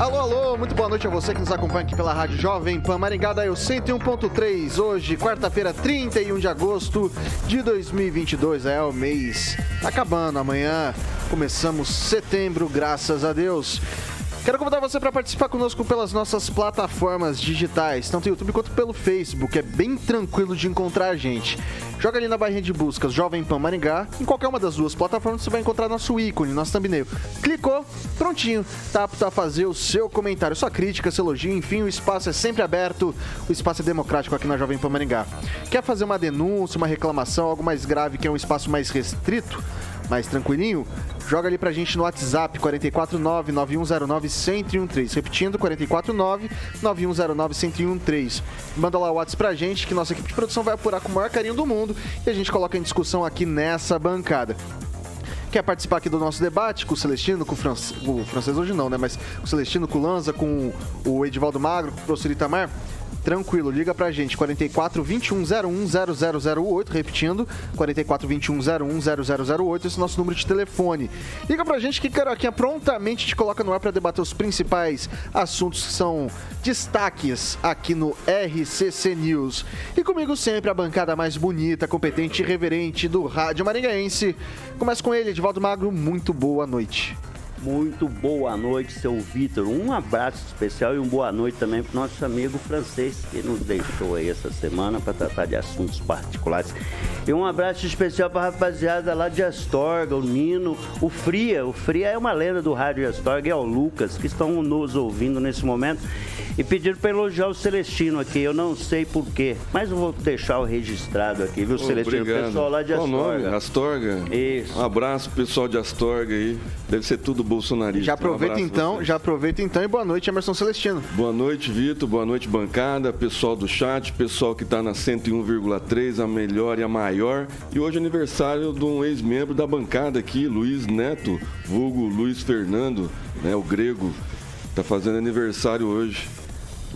Alô, alô, muito boa noite a você que nos acompanha aqui pela Rádio Jovem Pan Maringá, daí o 101.3, hoje, quarta-feira, 31 de agosto de 2022, é o mês acabando, amanhã começamos setembro, graças a Deus. Quero convidar você para participar conosco pelas nossas plataformas digitais, tanto no YouTube quanto pelo Facebook. É bem tranquilo de encontrar a gente. Joga ali na barrinha de buscas Jovem Pan Maringá. Em qualquer uma das duas plataformas você vai encontrar nosso ícone, nosso thumbnail. Clicou, prontinho. Tá apto a fazer o seu comentário, sua crítica, seu elogio. Enfim, o espaço é sempre aberto. O espaço é democrático aqui na Jovem Pan Maringá. Quer fazer uma denúncia, uma reclamação, algo mais grave que é um espaço mais restrito? Mais tranquilinho, joga ali pra gente no WhatsApp 449 9109 1013. Repetindo, 449 9109 1013. Manda lá o WhatsApp pra gente que nossa equipe de produção vai apurar com o maior carinho do mundo e a gente coloca em discussão aqui nessa bancada. Quer participar aqui do nosso debate com o Celestino, com o, o francês hoje não, né? Mas com o Celestino, com o Lanza, com o Edivaldo Magro, com o professor Itamar? Tranquilo, liga pra gente, 44 21 01 0008, repetindo, 44 21 01 0008, esse é o nosso número de telefone. Liga pra gente que Caroquinha prontamente te coloca no ar para debater os principais assuntos que são destaques aqui no RCC News. E comigo sempre a bancada mais bonita, competente e reverente do Rádio Maringaense. Começa com ele, Edvaldo Magro, muito boa noite. Muito boa noite, seu Vitor. Um abraço especial e uma boa noite também para nosso amigo francês que nos deixou aí essa semana para tratar de assuntos particulares. E um abraço especial para a rapaziada lá de Astorga, o Nino, o Fria. O Fria é uma lenda do rádio Astorga e é o Lucas que estão nos ouvindo nesse momento e pediram para elogiar o Celestino aqui. Eu não sei porquê, mas eu vou deixar o registrado aqui, viu, Celestino? Obrigado. O pessoal lá de Astorga. Qual nome? Astorga? Isso. Um abraço pessoal de Astorga aí. Deve ser tudo bolsonarista. Já aproveita um então, já aproveita então e boa noite, Emerson Celestino. Boa noite, Vitor. Boa noite, bancada, pessoal do chat, pessoal que está na 101,3, a melhor e a maior. E hoje é aniversário de um ex-membro da bancada aqui, Luiz Neto, vulgo Luiz Fernando, né, o grego. Tá fazendo aniversário hoje.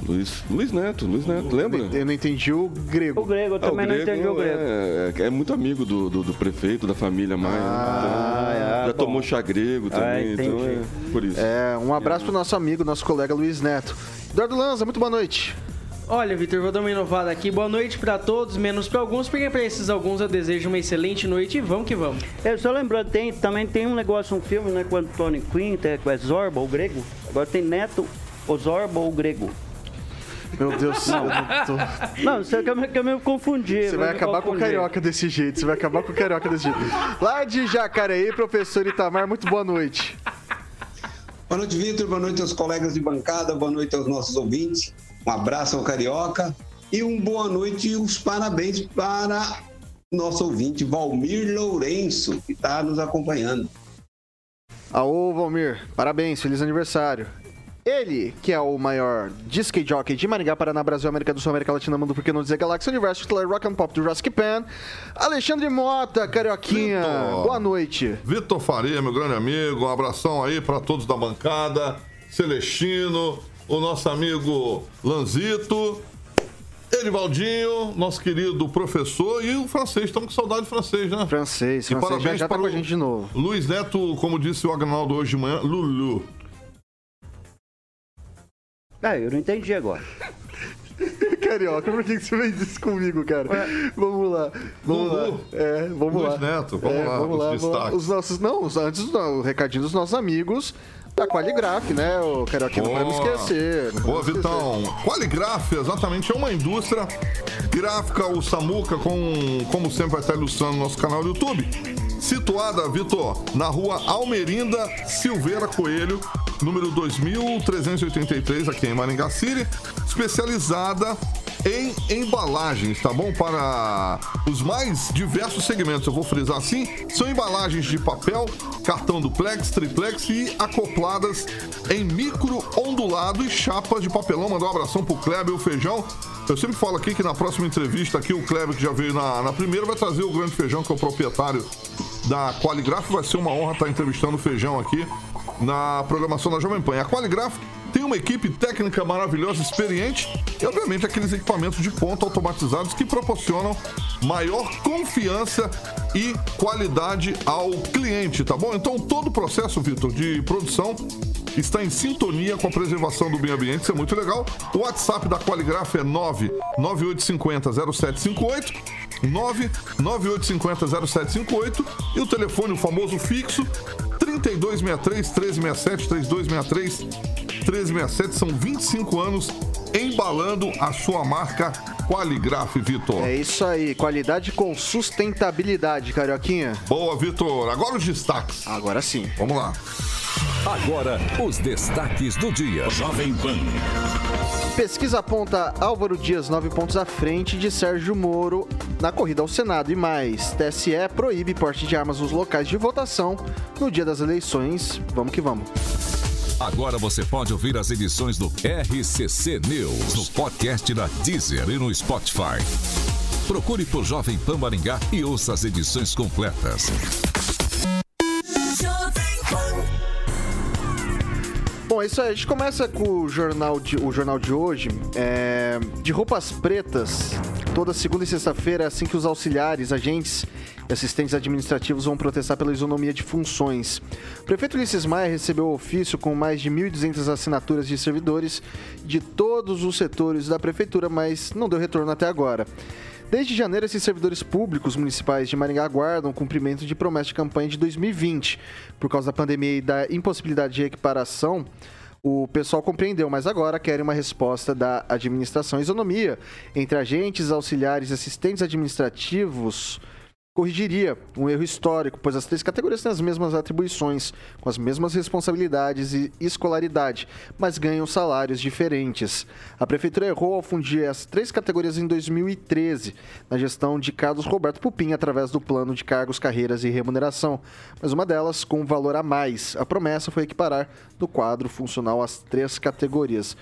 Luiz, Luiz Neto, Luiz Neto, lembra? Eu não entendi o grego. O grego, eu Ah, o também não grego entendi o grego. É, é- é muito amigo do, do, do prefeito, da família Maia. Ah, então, é, já bom. tomou chá grego também, Ah, então é por isso. É, um abraço pro nosso amigo, nosso colega Luiz Neto. Eduardo Lanza, muito boa noite. Olha, Vitor, vou dar uma inovada aqui. Boa noite pra todos, menos pra alguns, porque pra esses alguns eu desejo uma excelente noite e vamos que vamos. É, só lembrando, tem, também tem um negócio, um filme, né, com o Tony Quinn, com o Zorba, o grego. Agora tem Neto, o Zorba, o grego. Meu Deus, eu não tô- Não, isso é que eu, me- que eu me confundi. Você eu vai me acabar com o confundi. carioca desse jeito. Você vai acabar com o carioca desse jeito. Lá de Jacareí, professor Itamar, muito boa noite. Boa noite, Vitor. Boa noite aos colegas de bancada. Boa noite aos nossos ouvintes. Um abraço ao Carioca. E um boa noite e os parabéns para nosso ouvinte, Valmir Lourenço, que está nos acompanhando. Aô, Valmir, parabéns, feliz aniversário. Ele, que é o maior disc jockey de Maringá, Paraná, Brasil, América do Sul, América Latina, Mundo, por que não dizer Galáxia Universo, titular Rock and Pop do Jurassic Pan, Alexandre Mota, Carioquinha, Vitor. boa noite. Vitor Faria, meu grande amigo, um abração aí para todos da bancada, Celestino, o nosso amigo Lanzito, Edivaldinho, nosso querido professor e o francês, estamos com saudade do francês, né? Francês, E francês, já, parabéns já tá para com a o gente de novo. Luiz Neto, como disse o Agnaldo hoje de manhã, Lulu. Ah, eu não entendi agora. Carioca, por que você fez isso comigo, cara? Vamos lá, vamos Lulu. lá. É, vamos Luiz lá. Neto, vamos É, lá, vamos os lá, vamos lá. Os nossos, não, antes o recadinho dos nossos amigos da Qualigraf, né? O Carioquinha não podemos Boa. esquecer. não Boa, esquecer. Vitão. Qualigraf, exatamente, é uma indústria gráfica, o Samuca, com, como sempre, vai estar ilustrando no nosso canal do YouTube. Situada, Vitor, na rua Almerinda Silveira Coelho, número 2383, aqui em Maringá City, especializada em embalagens, tá bom? Para os mais diversos segmentos, eu vou frisar assim, são embalagens de papel, cartão duplex, triplex e acopladas em micro ondulado e chapas de papelão. Mandar um abração pro Kleber e o Feijão. Eu sempre falo aqui que na próxima entrevista aqui, o Kleber, que já veio na, na primeira, vai trazer o Grande Feijão, que é o proprietário da Qualigraf. Vai ser uma honra estar entrevistando o Feijão aqui na programação da Jovem Pan. A Qualigraf tem uma equipe técnica maravilhosa, experiente e, obviamente, aqueles equipamentos de ponta automatizados que proporcionam maior confiança e qualidade ao cliente, tá bom? Então, todo o processo, Vitor, de produção está em sintonia com a preservação do meio ambiente, isso é muito legal. O WhatsApp da Qualigraf é 99850 0758 99850 0758 e o telefone, o famoso fixo, 3263 1367 3263 1367. São 25 anos embalando a sua marca Qualigraf, Vitor. É isso aí, qualidade com sustentabilidade, Carioquinha. Boa, Vitor. Agora os destaques. Agora sim. Vamos lá. Agora, os destaques do dia. Jovem Pan. Pesquisa aponta Álvaro Dias nove pontos à frente de Sérgio Moro na corrida ao Senado e mais. TSE proíbe porte de armas nos locais de votação no dia das eleições. Vamos que vamos. Agora você pode ouvir as edições do RCC News no podcast da Deezer e no Spotify. Procure por Jovem Pan Maringá e ouça as edições completas. É isso aí. A gente começa com o jornal de, o jornal de hoje. É, de roupas pretas, toda segunda e sexta-feira, assim que os auxiliares, agentes e assistentes administrativos vão protestar pela isonomia de funções. O prefeito Ulisses Maia recebeu o ofício com mais de 1.200 assinaturas de servidores de todos os setores da prefeitura, mas não deu retorno até agora. Desde janeiro, esses servidores públicos municipais de Maringá aguardam o cumprimento de promessa de campanha de 2020. Por causa da pandemia e da impossibilidade de equiparação, o pessoal compreendeu, mas agora querem uma resposta da administração. Isonomia entre agentes, auxiliares e assistentes administrativos corrigiria um erro histórico, pois as três categorias têm as mesmas atribuições, com as mesmas responsabilidades e escolaridade, mas ganham salários diferentes. A prefeitura errou ao fundir as três categorias em 2013, na gestão de Carlos Roberto Pupim, através do plano de cargos, carreiras e remuneração, mas uma delas com valor a mais. A promessa foi equiparar no quadro funcional as três categorias.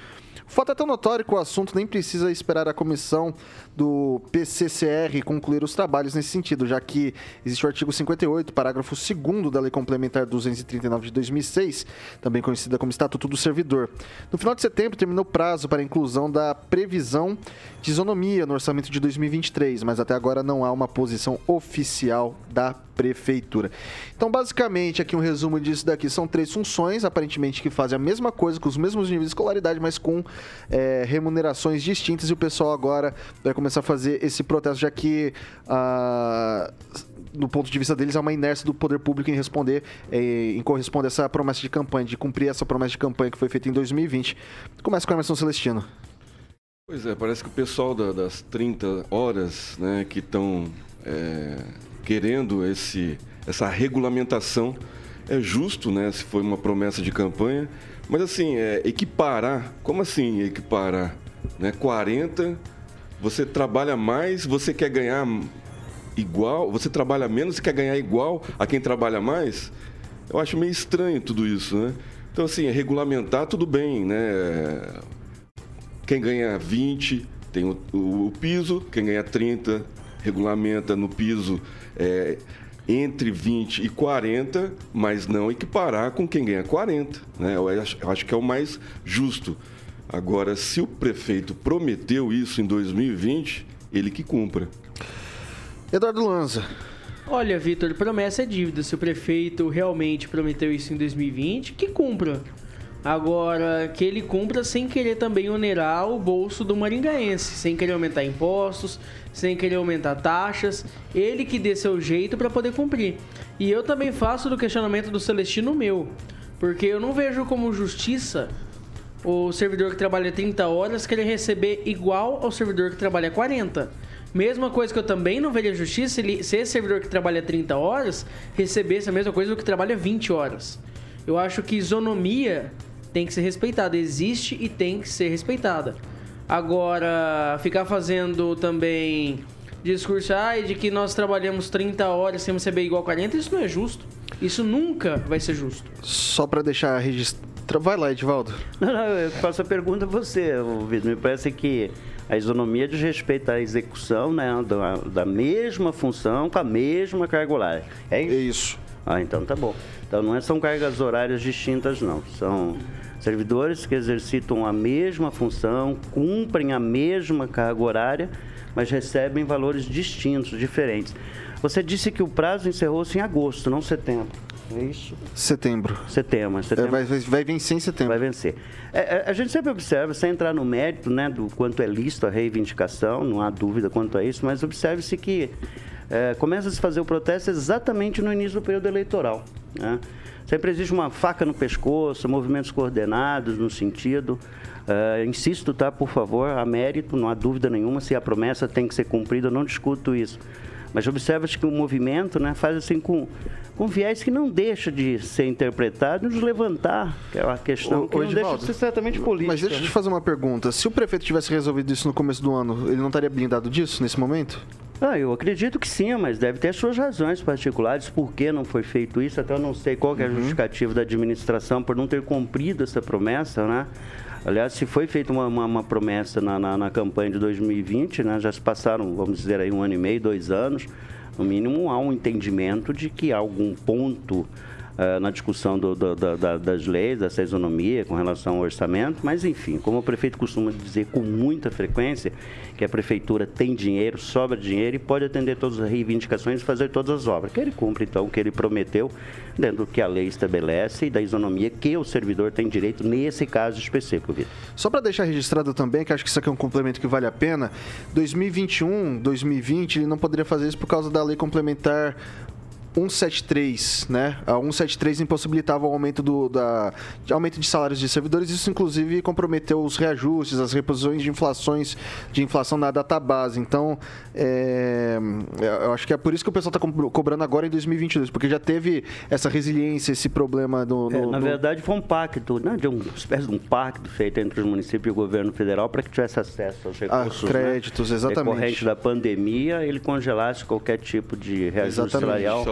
O fato é tão notório que o assunto nem precisa esperar a comissão do PCCR concluir os trabalhos nesse sentido, já que existe o artigo 58, parágrafo 2 da Lei Complementar 239 de 2006, também conhecida como Estatuto do Servidor. No final de setembro terminou o prazo para a inclusão da previsão de isonomia no orçamento de 2023, mas até agora não há uma posição oficial da prefeitura. Então, basicamente, aqui um resumo disso daqui são três funções, aparentemente que fazem a mesma coisa, com os mesmos níveis de escolaridade, mas com é, remunerações distintas, e o pessoal agora vai começar a fazer esse protesto, já que ah, do ponto de vista deles, há uma inércia do poder público em responder, eh, em corresponder a essa promessa de campanha, de cumprir essa promessa de campanha que foi feita em 2020. Começa com a Emerson Celestino. Pois é, parece que o pessoal da- das 30 horas, né, que estão querendo esse, essa regulamentação, é justo, né, se foi uma promessa de campanha, mas assim, é, equiparar, como assim equiparar? Né, 40, você trabalha mais, você quer ganhar igual, você trabalha menos e quer ganhar igual a quem trabalha mais? Eu acho meio estranho tudo isso, né? Então, assim, regulamentar tudo bem, né? Quem ganha 20 tem o, o- o piso, quem ganha 30 regulamenta no piso é, entre 20 e 40, mas não equiparar com quem ganha 40. Né? Eu, acho, eu acho que é o mais justo. Agora, se o prefeito prometeu isso em 2020, ele que cumpra. Eduardo Lanza. Olha, Vitor, promessa é dívida. Se o prefeito realmente prometeu isso em 2020, que cumpra. Agora, que ele cumpra sem querer também onerar o bolso do maringaense, sem querer aumentar impostos, sem querer aumentar taxas, ele que dê seu jeito para poder cumprir. E eu também faço do questionamento do Celestino meu, porque eu não vejo como justiça o servidor que trabalha 30 horas querer receber igual ao servidor que trabalha 40. Mesma coisa que eu também não veria justiça se, ele, se esse servidor que trabalha 30 horas recebesse a mesma coisa do que trabalha 20 horas. Eu acho que isonomia tem que ser respeitada. Existe e tem que ser respeitada. Agora, ficar fazendo também discurso ai, de que nós trabalhamos 30 horas sem receber igual 40, isso não é justo. Isso nunca vai ser justo. Só para deixar registrado. Vai lá, Edvaldo. Não, não, eu faço a pergunta a você, Vitor. Me parece que a isonomia diz respeito à execução né, da, da mesma função com a mesma carga horária. É isso? É isso. Ah, então tá bom. Então não é, são cargas horárias distintas, não. São servidores que exercitam a mesma função, cumprem a mesma carga horária, mas recebem valores distintos, diferentes. Você disse que o prazo encerrou-se em agosto, não setembro. É isso? Setembro. Setembro. setembro. É, vai, vai, vencer em setembro. Vai vencer. É, é, a gente sempre observa, sem entrar no mérito né, do quanto é lícito a reivindicação, não há dúvida quanto a isso, mas observe-se que é, começa a se fazer o protesto exatamente no início do período eleitoral. Né? Sempre existe uma faca no pescoço, movimentos coordenados no sentido. Uh, insisto, tá, por favor, a mérito, não há dúvida nenhuma, se a promessa tem que ser cumprida, eu não discuto isso. Mas observa-se que o movimento né, faz assim com, com viés que não deixa de ser interpretado e nos levantar, que é uma questão o, que o não deixa de ser certamente política. Mas deixa eu te fazer uma pergunta. Se o prefeito tivesse resolvido isso no começo do ano, ele não estaria blindado disso nesse momento? Ah, eu acredito que sim, mas deve ter suas razões particulares por que não foi feito isso. Até eu não sei qual é a uhum. justificativa da administração por não ter cumprido essa promessa, né? Aliás, se foi feita uma, uma, uma promessa na, na, na, campanha de 2020, né, já se passaram, vamos dizer aí, um ano e meio, dois anos, no mínimo há um entendimento de que há algum ponto uh, na discussão do, do, da, das leis, dessa isonomia com relação ao orçamento, mas enfim, como o prefeito costuma dizer com muita frequência, que a prefeitura tem dinheiro, sobra dinheiro e pode atender todas as reivindicações e fazer todas as obras. Que ele cumpre, então, o que ele prometeu, dentro do que a lei estabelece e da isonomia que o servidor tem direito nesse caso específico, Vitor. Só para deixar registrado também, que acho que isso aqui é um complemento que vale a pena, 2021, 2020, ele não poderia fazer isso por causa da lei complementar 173, né? A 173 impossibilitava o aumento do da, de aumento de salários de servidores, isso inclusive comprometeu os reajustes, as reposições de inflações de inflação na database. Então, é, eu acho que é por isso que o pessoal está cobrando agora em 2022, porque já teve essa resiliência, esse problema do. No, é, na no... verdade, foi um pacto, né, de um espécie de um pacto feito entre os municípios e o governo federal para que tivesse acesso aos recursos, a créditos, né, exatamente. Decorrente da pandemia, ele congelasse qualquer tipo de reajuste salarial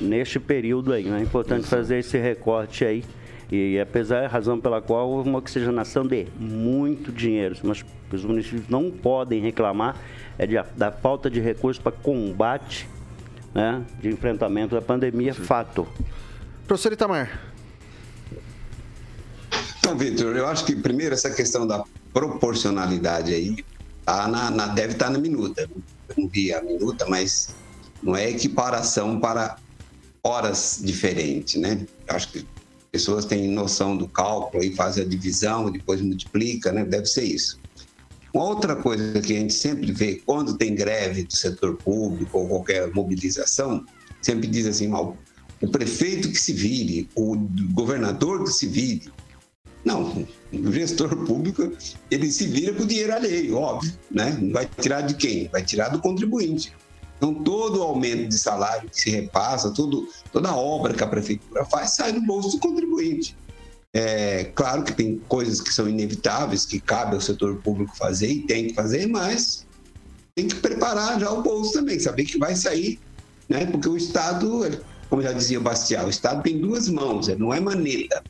neste período aí. Né? É importante Isso. fazer esse recorte aí. E apesar da razão pela qual houve uma oxigenação de muito dinheiro, mas os municípios não podem reclamar é de, da falta de recursos para combate, né, de enfrentamento da pandemia, Sim. fato. Professor Itamar. Então, Vitor, eu acho que primeiro essa questão da proporcionalidade aí tá na, na, deve estar tá na minuta. Eu não vi a minuta, mas não é equiparação para horas diferentes, né? Acho que pessoas têm noção do cálculo e fazem a divisão, depois multiplica, né? Deve ser isso. Uma outra coisa que a gente sempre vê quando tem greve do setor público ou qualquer mobilização, sempre diz assim, mal, o prefeito que se vire, o governador que se vire. Não, o gestor público, ele se vira com o dinheiro alheio, óbvio, né? Não vai tirar de quem? Vai tirar do contribuinte. Então, todo o aumento de salário que se repassa, tudo, toda a obra que a prefeitura faz, sai do bolso do contribuinte. É claro que tem coisas que são inevitáveis, que cabe ao setor público fazer e tem que fazer, mas tem que preparar já o bolso também, saber que vai sair, né? Porque o Estado, como já dizia o Bastial, o Estado tem duas mãos, não é maneta.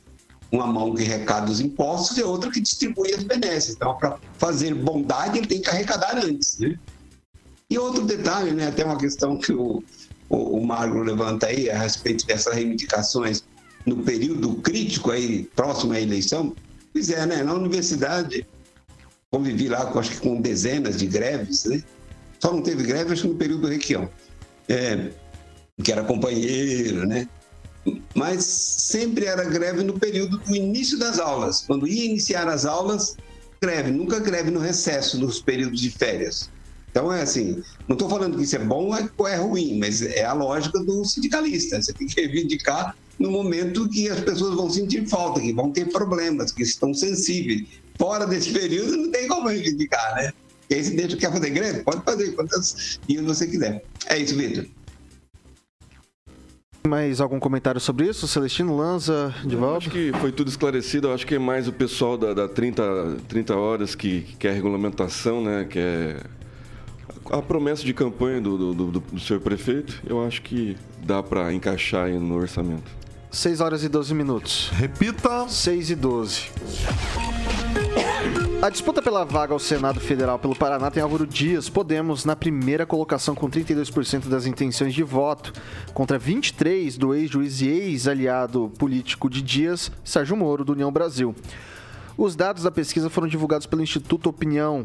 Uma mão que arrecada os impostos e outra que distribui as benesses. Então, para fazer bondade, ele tem que arrecadar antes, né? E outro detalhe, né, até uma questão que o, o, o Magro levanta aí a respeito dessas reivindicações no período crítico aí, próximo à eleição, pois é, né, na universidade, convivi lá com, acho que com dezenas de greves, né? Só não teve greve, acho que no período do Requião, é, que era companheiro, né? Mas sempre era greve no período do início das aulas. Quando ia iniciar as aulas, greve, nunca greve no recesso, nos períodos de férias. Então, é assim, não estou falando que isso é bom ou é ruim, mas é a lógica do sindicalista. Você tem que reivindicar no momento que as pessoas vão sentir falta, que vão ter problemas, que estão sensíveis. Fora desse período, não tem como reivindicar, né? E aí, se deixa, quer fazer greve? Pode fazer quantos dias você quiser. É isso, Vitor. Mais algum comentário sobre isso? Celestino Lanza, de volta? Acho que foi tudo esclarecido. Eu acho que é mais o pessoal da, da 30, 30 horas que, que quer regulamentação, né? Que é a promessa de campanha do, do, do, do senhor prefeito. Eu acho que dá para encaixar aí no orçamento. 6 horas e 12 minutos. Repita. 6 e 12. A disputa pela vaga ao Senado Federal pelo Paraná tem Álvaro Dias, Podemos, na primeira colocação com 32% das intenções de voto, contra 23% do ex-juiz e ex-aliado político de Dias, Sérgio Moro, do União Brasil. Os dados da pesquisa foram divulgados pelo Instituto Opinião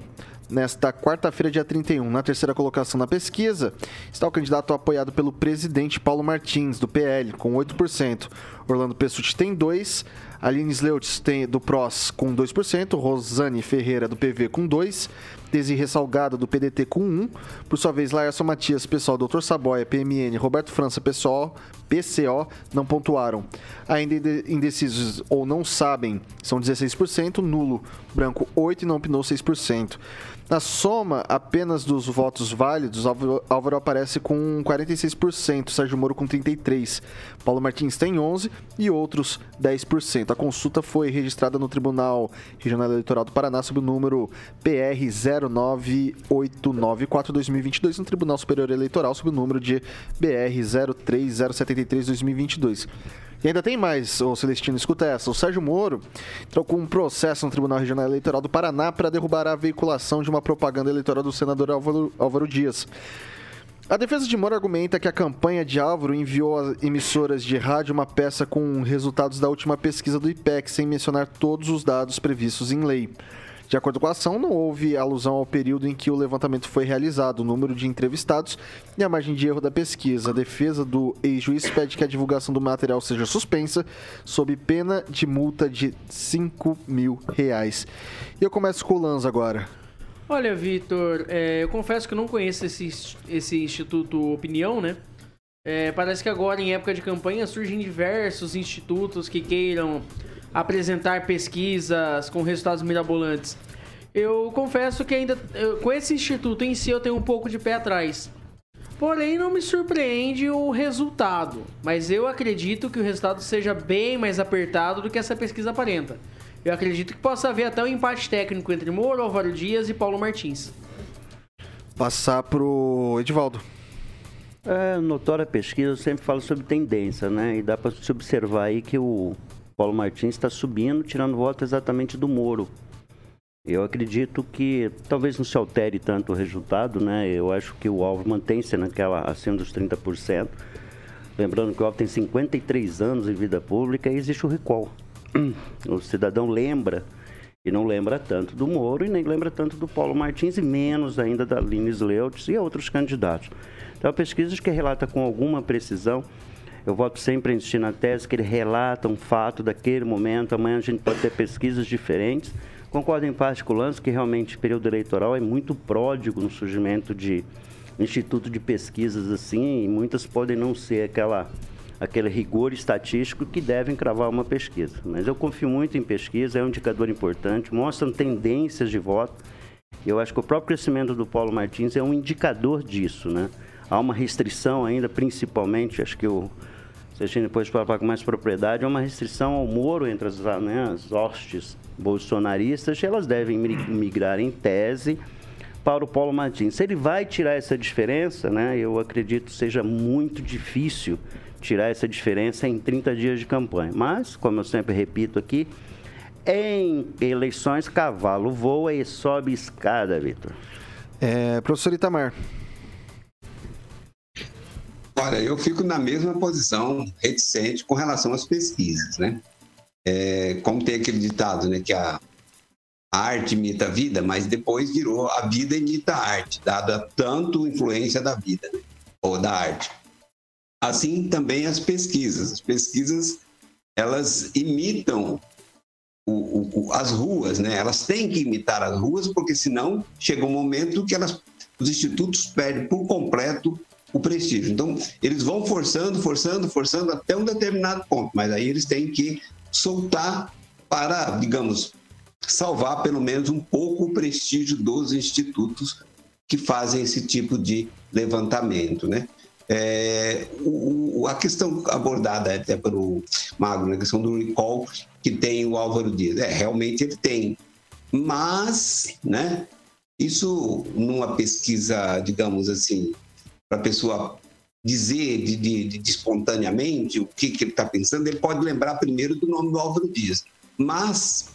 nesta quarta-feira, dia 31. Na terceira colocação na pesquisa está o candidato apoiado pelo presidente Paulo Martins, do PL, com 8%. Orlando Pessutti tem 2%. Aline Sleutz tem do PROS com 2%, Rosane Ferreira do PV com 2%, Desirê Salgado do PDT com 1%, por sua vez Laércio Matias, pessoal Dr. Saboia, PMN, Roberto França, pessoal PCO não pontuaram. Ainda indecisos ou não sabem são 16%, nulo, branco 8% e não opinou 6%. Na soma apenas dos votos válidos, Álvaro aparece com 46%, Sérgio Moro com 33%, Paulo Martins tem 11% e outros 10%. A consulta foi registrada no Tribunal Regional Eleitoral do Paraná sob o número PR 09894-2022 no Tribunal Superior Eleitoral sob o número de BR 03073-2022. E ainda tem mais, o Celestino, escuta essa. O Sérgio Moro trocou um processo no Tribunal Regional Eleitoral do Paraná para derrubar a veiculação de uma propaganda eleitoral do senador Álvaro, Álvaro Dias. A defesa de Moro argumenta que a campanha de Álvaro enviou às emissoras de rádio uma peça com resultados da última pesquisa do IPEC, sem mencionar todos os dados previstos em lei. De acordo com a ação, não houve alusão ao período em que o levantamento foi realizado, o número de entrevistados e a margem de erro da pesquisa. A defesa do ex-juiz pede que a divulgação do material seja suspensa, sob pena de multa de 5 mil reais. E eu começo com o Lanza agora. Olha, Vitor, é, eu confesso que não conheço esse, esse Instituto Opinião, né? É, parece que agora, em época de campanha, surgem diversos institutos que queiram apresentar pesquisas com resultados mirabolantes. Eu confesso que ainda eu, com esse instituto em si eu tenho um pouco de pé atrás. Porém, não me surpreende o resultado, mas eu acredito que o resultado seja bem mais apertado do que essa pesquisa aparenta. Eu acredito que possa haver até um empate técnico entre Moro, Álvaro Dias e Paulo Martins. Passar pro Edivaldo. É, notória pesquisa, eu sempre falo sobre tendência, né? E dá para se observar aí que o Paulo Martins está subindo, tirando voto exatamente do Moro. Eu acredito que talvez não se altere tanto o resultado, né? Eu acho que o Alvo mantém-se naquela acima dos 30%. Lembrando que o Alvo tem 53 anos em vida pública e existe o recall. O cidadão lembra e não lembra tanto do Moro e nem lembra tanto do Paulo Martins e menos ainda da Lines Leutz e outros candidatos. Então, a pesquisa que relata com alguma precisão eu voto sempre a insistir na tese que ele relata um fato daquele momento. Amanhã a gente pode ter pesquisas diferentes. Concordo em parte com o Lance que realmente o período eleitoral é muito pródigo no surgimento de instituto de pesquisas assim, e muitas podem não ser aquela aquele rigor estatístico que devem cravar uma pesquisa. Mas eu confio muito em pesquisa, é um indicador importante, mostram tendências de voto. Eu acho que o próprio crescimento do Paulo Martins é um indicador disso, né? Há uma restrição ainda, principalmente, acho que o Celestino depois pode falar com mais propriedade, é uma restrição ao Moro entre as, né, as hostes bolsonaristas, e elas devem migrar em tese para o Paulo Martins. Se ele vai tirar essa diferença, né, eu acredito seja muito difícil tirar essa diferença em 30 dias de campanha. Mas, como eu sempre repito aqui, em eleições, cavalo voa e sobe escada, Vitor. É, professor Itamar. Olha, eu fico na mesma posição, reticente com relação às pesquisas, né? É, como tem aquele ditado, né, que a, a arte imita a vida, mas depois virou a vida imita a arte, dada tanto influência da vida, né? ou da arte. Assim também as pesquisas. As pesquisas, elas imitam o, o, as ruas, né? Elas têm que imitar as ruas, porque senão chega um momento que elas, os institutos perdem por completo o prestígio. Então, eles vão forçando, forçando, forçando até um determinado ponto, mas aí eles têm que soltar para, digamos, salvar pelo menos um pouco o prestígio dos institutos que fazem esse tipo de levantamento, né? É, o, a questão abordada até pelo Magno, né, a questão do recall que tem o Álvaro Dias, é, realmente ele tem, mas, né, isso numa pesquisa, digamos assim, para a pessoa dizer de, de, de, espontaneamente o que, que ele está pensando, ele pode lembrar primeiro do nome do Álvaro Dias. Mas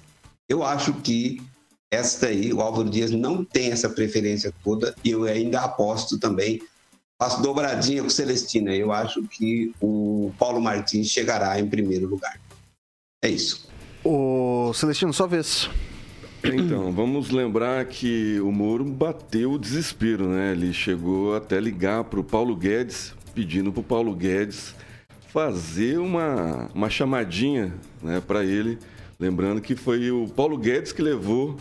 eu acho que esta aí, o Álvaro Dias não tem essa preferência toda e eu ainda aposto também, faço dobradinha com Celestina. Eu acho que o Paulo Martins chegará em primeiro lugar. É isso. O Celestino, só vez. Então, vamos lembrar que o Moro bateu o desespero, né? Ele chegou até ligar para o Paulo Guedes, pedindo para o Paulo Guedes fazer uma, uma chamadinha né, para ele. Lembrando que foi o Paulo Guedes que levou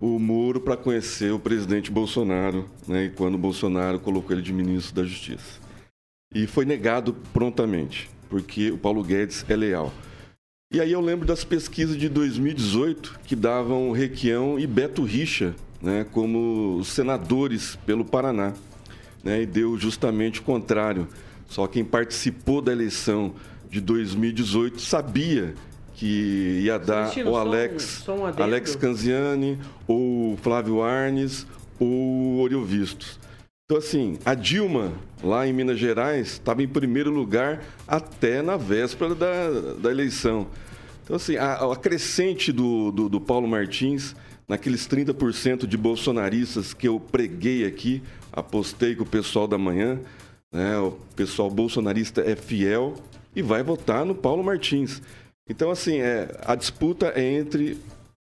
o Moro para conhecer o presidente Bolsonaro, né, e quando o Bolsonaro colocou ele de ministro da Justiça. E foi negado prontamente, porque o Paulo Guedes é leal. E aí eu lembro das pesquisas de 2018 que davam Requião e Beto Richa né, como senadores pelo Paraná. Né, e deu justamente o contrário. Só quem participou da eleição de 2018 sabia que ia dar o Alex, Alex Canziani, ou Flávio Arnes, ou Oriol Vistos. Então, assim, a Dilma, lá em Minas Gerais, estava em primeiro lugar até na véspera da, da eleição. Então, assim, a, a crescente do, do, do Paulo Martins, naqueles 30% de bolsonaristas que eu preguei aqui, apostei com o pessoal da manhã, né, o pessoal bolsonarista é fiel e vai votar no Paulo Martins. Então, assim, é, a disputa é entre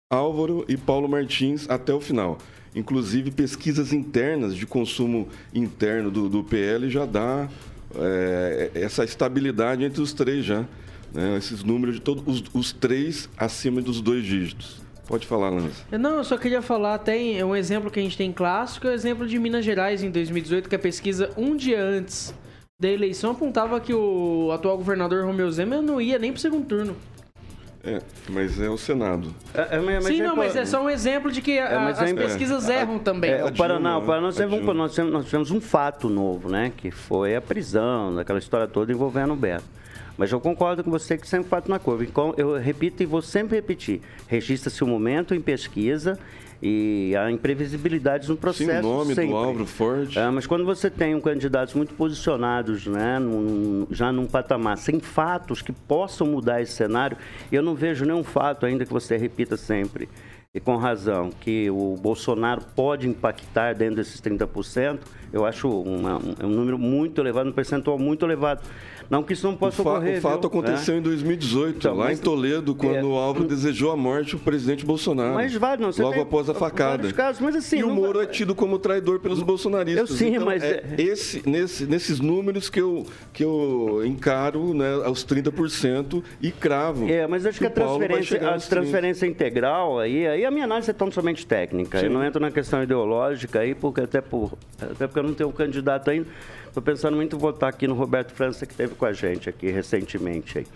Álvaro e Paulo Martins até o final. Inclusive, pesquisas internas de consumo interno do, do PL já dá é, essa estabilidade entre os três já. Né? Esses números de todos os, os três acima dos dois dígitos. Pode falar, Lanza. Não, eu só queria falar, tem um exemplo que a gente tem clássico, é o exemplo de Minas Gerais em 2018, que a pesquisa um dia antes da eleição apontava que o atual governador Romeu Zema não ia nem pro segundo turno. É, mas é o Senado. É, é, mas Sim, é, não, mas é só um exemplo de que a, é, as pesquisas erram também. o Paraná, o Paraná nós, tivemos, nós, tivemos, nós tivemos um fato novo, né? Que foi a prisão, daquela história toda envolvendo o Beto. Mas eu concordo com você que sempre fato na curva. Então, eu repito e vou sempre repetir. Registra-se o momento em pesquisa e há imprevisibilidades no processo. Sim, o nome sempre. do Álvaro Forte. É, mas quando você tem um candidatos muito posicionados, né, num, já num patamar, sem fatos que possam mudar esse cenário, eu não vejo nenhum fato ainda que você repita sempre, e com razão, que o Bolsonaro pode impactar dentro desses 30%, eu acho uma, um, um número muito elevado, um percentual muito elevado. Não que isso não possa o ocorrer. O fato viu? aconteceu é. em 2018, então, lá mas, em Toledo, quando é, o Álvaro desejou a morte do presidente Bolsonaro. Mas vai, não, logo após a facada. Casos, mas assim, e o Moro é tido como traidor pelos bolsonaristas. Eu sim, então, mas é, é esse, nesse, nesses números que eu, que eu encaro né, aos 30% e cravo. É, mas acho que, que a transferência, a transferência integral aí, aí a minha análise é tão somente técnica. Sim. Eu não entro na questão ideológica aí, porque até, por, até porque eu não tenho um candidato ainda. Estou pensando muito em votar aqui no Roberto França, que esteve com a gente aqui recentemente. Aí.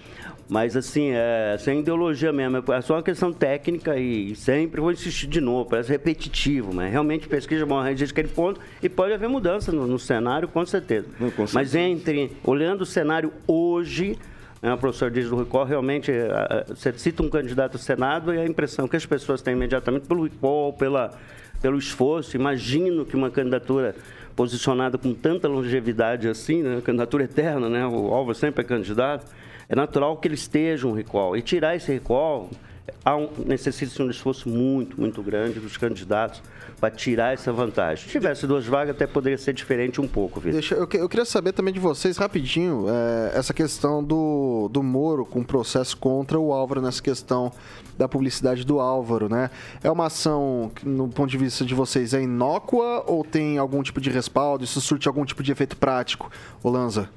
Mas, assim, é, sem ideologia mesmo, é só uma questão técnica e sempre vou insistir de novo, parece repetitivo, mas realmente pesquisa bom, registro aquele ponto e pode haver mudança no, no cenário, com certeza. Não, com certeza. Mas entre, olhando o cenário hoje, né, o professor diz do recall, realmente, é, você cita um candidato ao Senado e a impressão que as pessoas têm imediatamente pelo recall, pela, pelo esforço, imagino que uma candidatura posicionada com tanta longevidade assim, né? candidatura eterna, né? o Álvaro sempre é candidato, é natural que ele esteja um recall. E tirar esse recall um, necessita um esforço muito, muito grande dos candidatos para tirar essa vantagem. Se tivesse duas vagas, até poderia ser diferente um pouco. Deixa, eu, eu, queria saber também de vocês, rapidinho, é, essa questão do, do Moro com o processo contra o Álvaro nessa questão da publicidade do Álvaro, né? É uma ação no ponto de vista de vocês, é inócua ou tem algum tipo de respaldo? Isso surte algum tipo de efeito prático, Olanza?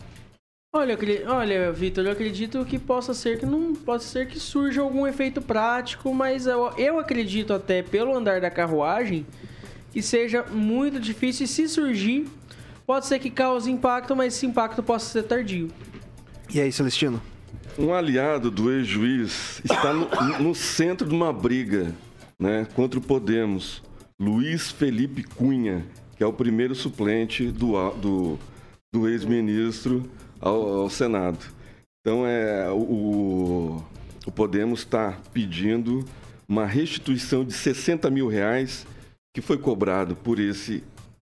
Olha, olha, Vitor, eu acredito que possa ser que não possa ser que surja algum efeito prático, mas eu, eu acredito até pelo andar da carruagem que seja muito difícil e se surgir, pode ser que cause impacto, mas esse impacto possa ser tardio. E aí, Celestino? Um aliado do ex-juiz está no, no, centro de uma briga né, contra o Podemos, Luiz Felipe Cunha, que é o primeiro suplente do, do, do ex-ministro ao, ao, Senado. Então, é, o, o Podemos está pedindo uma restituição de 60 mil reais que foi cobrado por esse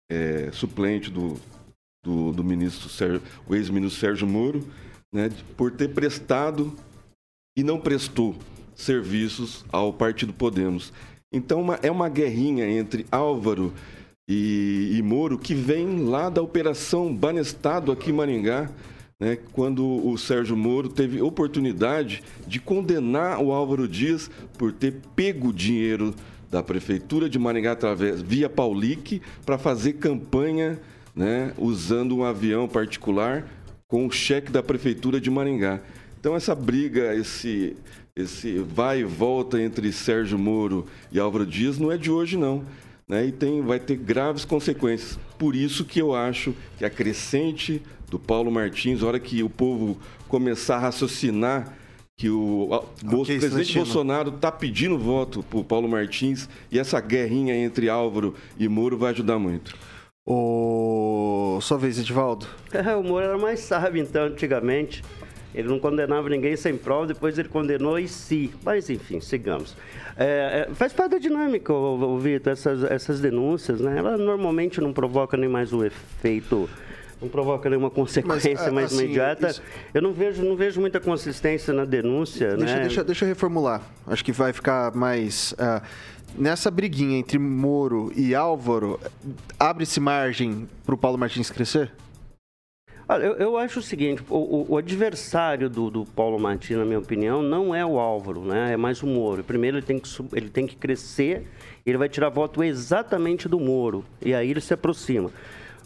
é, suplente do, do, do ministro Sérgio, o ex-ministro Sérgio Moro, né, por ter prestado e não prestou serviços ao Partido Podemos. Então uma, é uma guerrinha entre Álvaro e, e, Moro que vem lá da Operação Banestado aqui em Maringá, né, quando o Sérgio Moro teve oportunidade de condenar o Álvaro Dias por ter pego dinheiro da Prefeitura de Maringá através via Paulique para fazer campanha né, usando um avião particular com o cheque da Prefeitura de Maringá. Então essa briga, esse, esse vai e volta entre Sérgio Moro e Álvaro Dias não é de hoje não. Né? E tem, vai ter graves consequências. Por isso que eu acho que a crescente do Paulo Martins, a hora que o povo começar a raciocinar que o, o okay, presidente Bolsonaro está pedindo voto para o Paulo Martins e essa guerrinha entre Álvaro e Moro vai ajudar muito. O... Sua vez, Edivaldo. É, o Moro era mais sábio, então, antigamente. Ele não condenava ninguém sem prova, depois ele condenou e si. Mas, enfim, sigamos. É, é, faz parte da dinâmica, o, Vitor, essas, essas denúncias, né? Ela normalmente não provoca nem mais o efeito não provoca nenhuma consequência Mas, mais assim, imediata. Isso... Eu não vejo, não vejo muita consistência na denúncia. Deixa, né? deixa, deixa eu reformular. Acho que vai ficar mais. Uh, nessa briguinha entre Moro e Álvaro, abre-se margem para o Paulo Martins crescer? Olha, eu, eu, acho o seguinte, o, o adversário do, do, Paulo Martins, na minha opinião, não é o Álvaro, né? É mais o Moro. Primeiro ele tem que, ele tem que crescer, ele vai tirar voto exatamente do Moro. E aí ele se aproxima.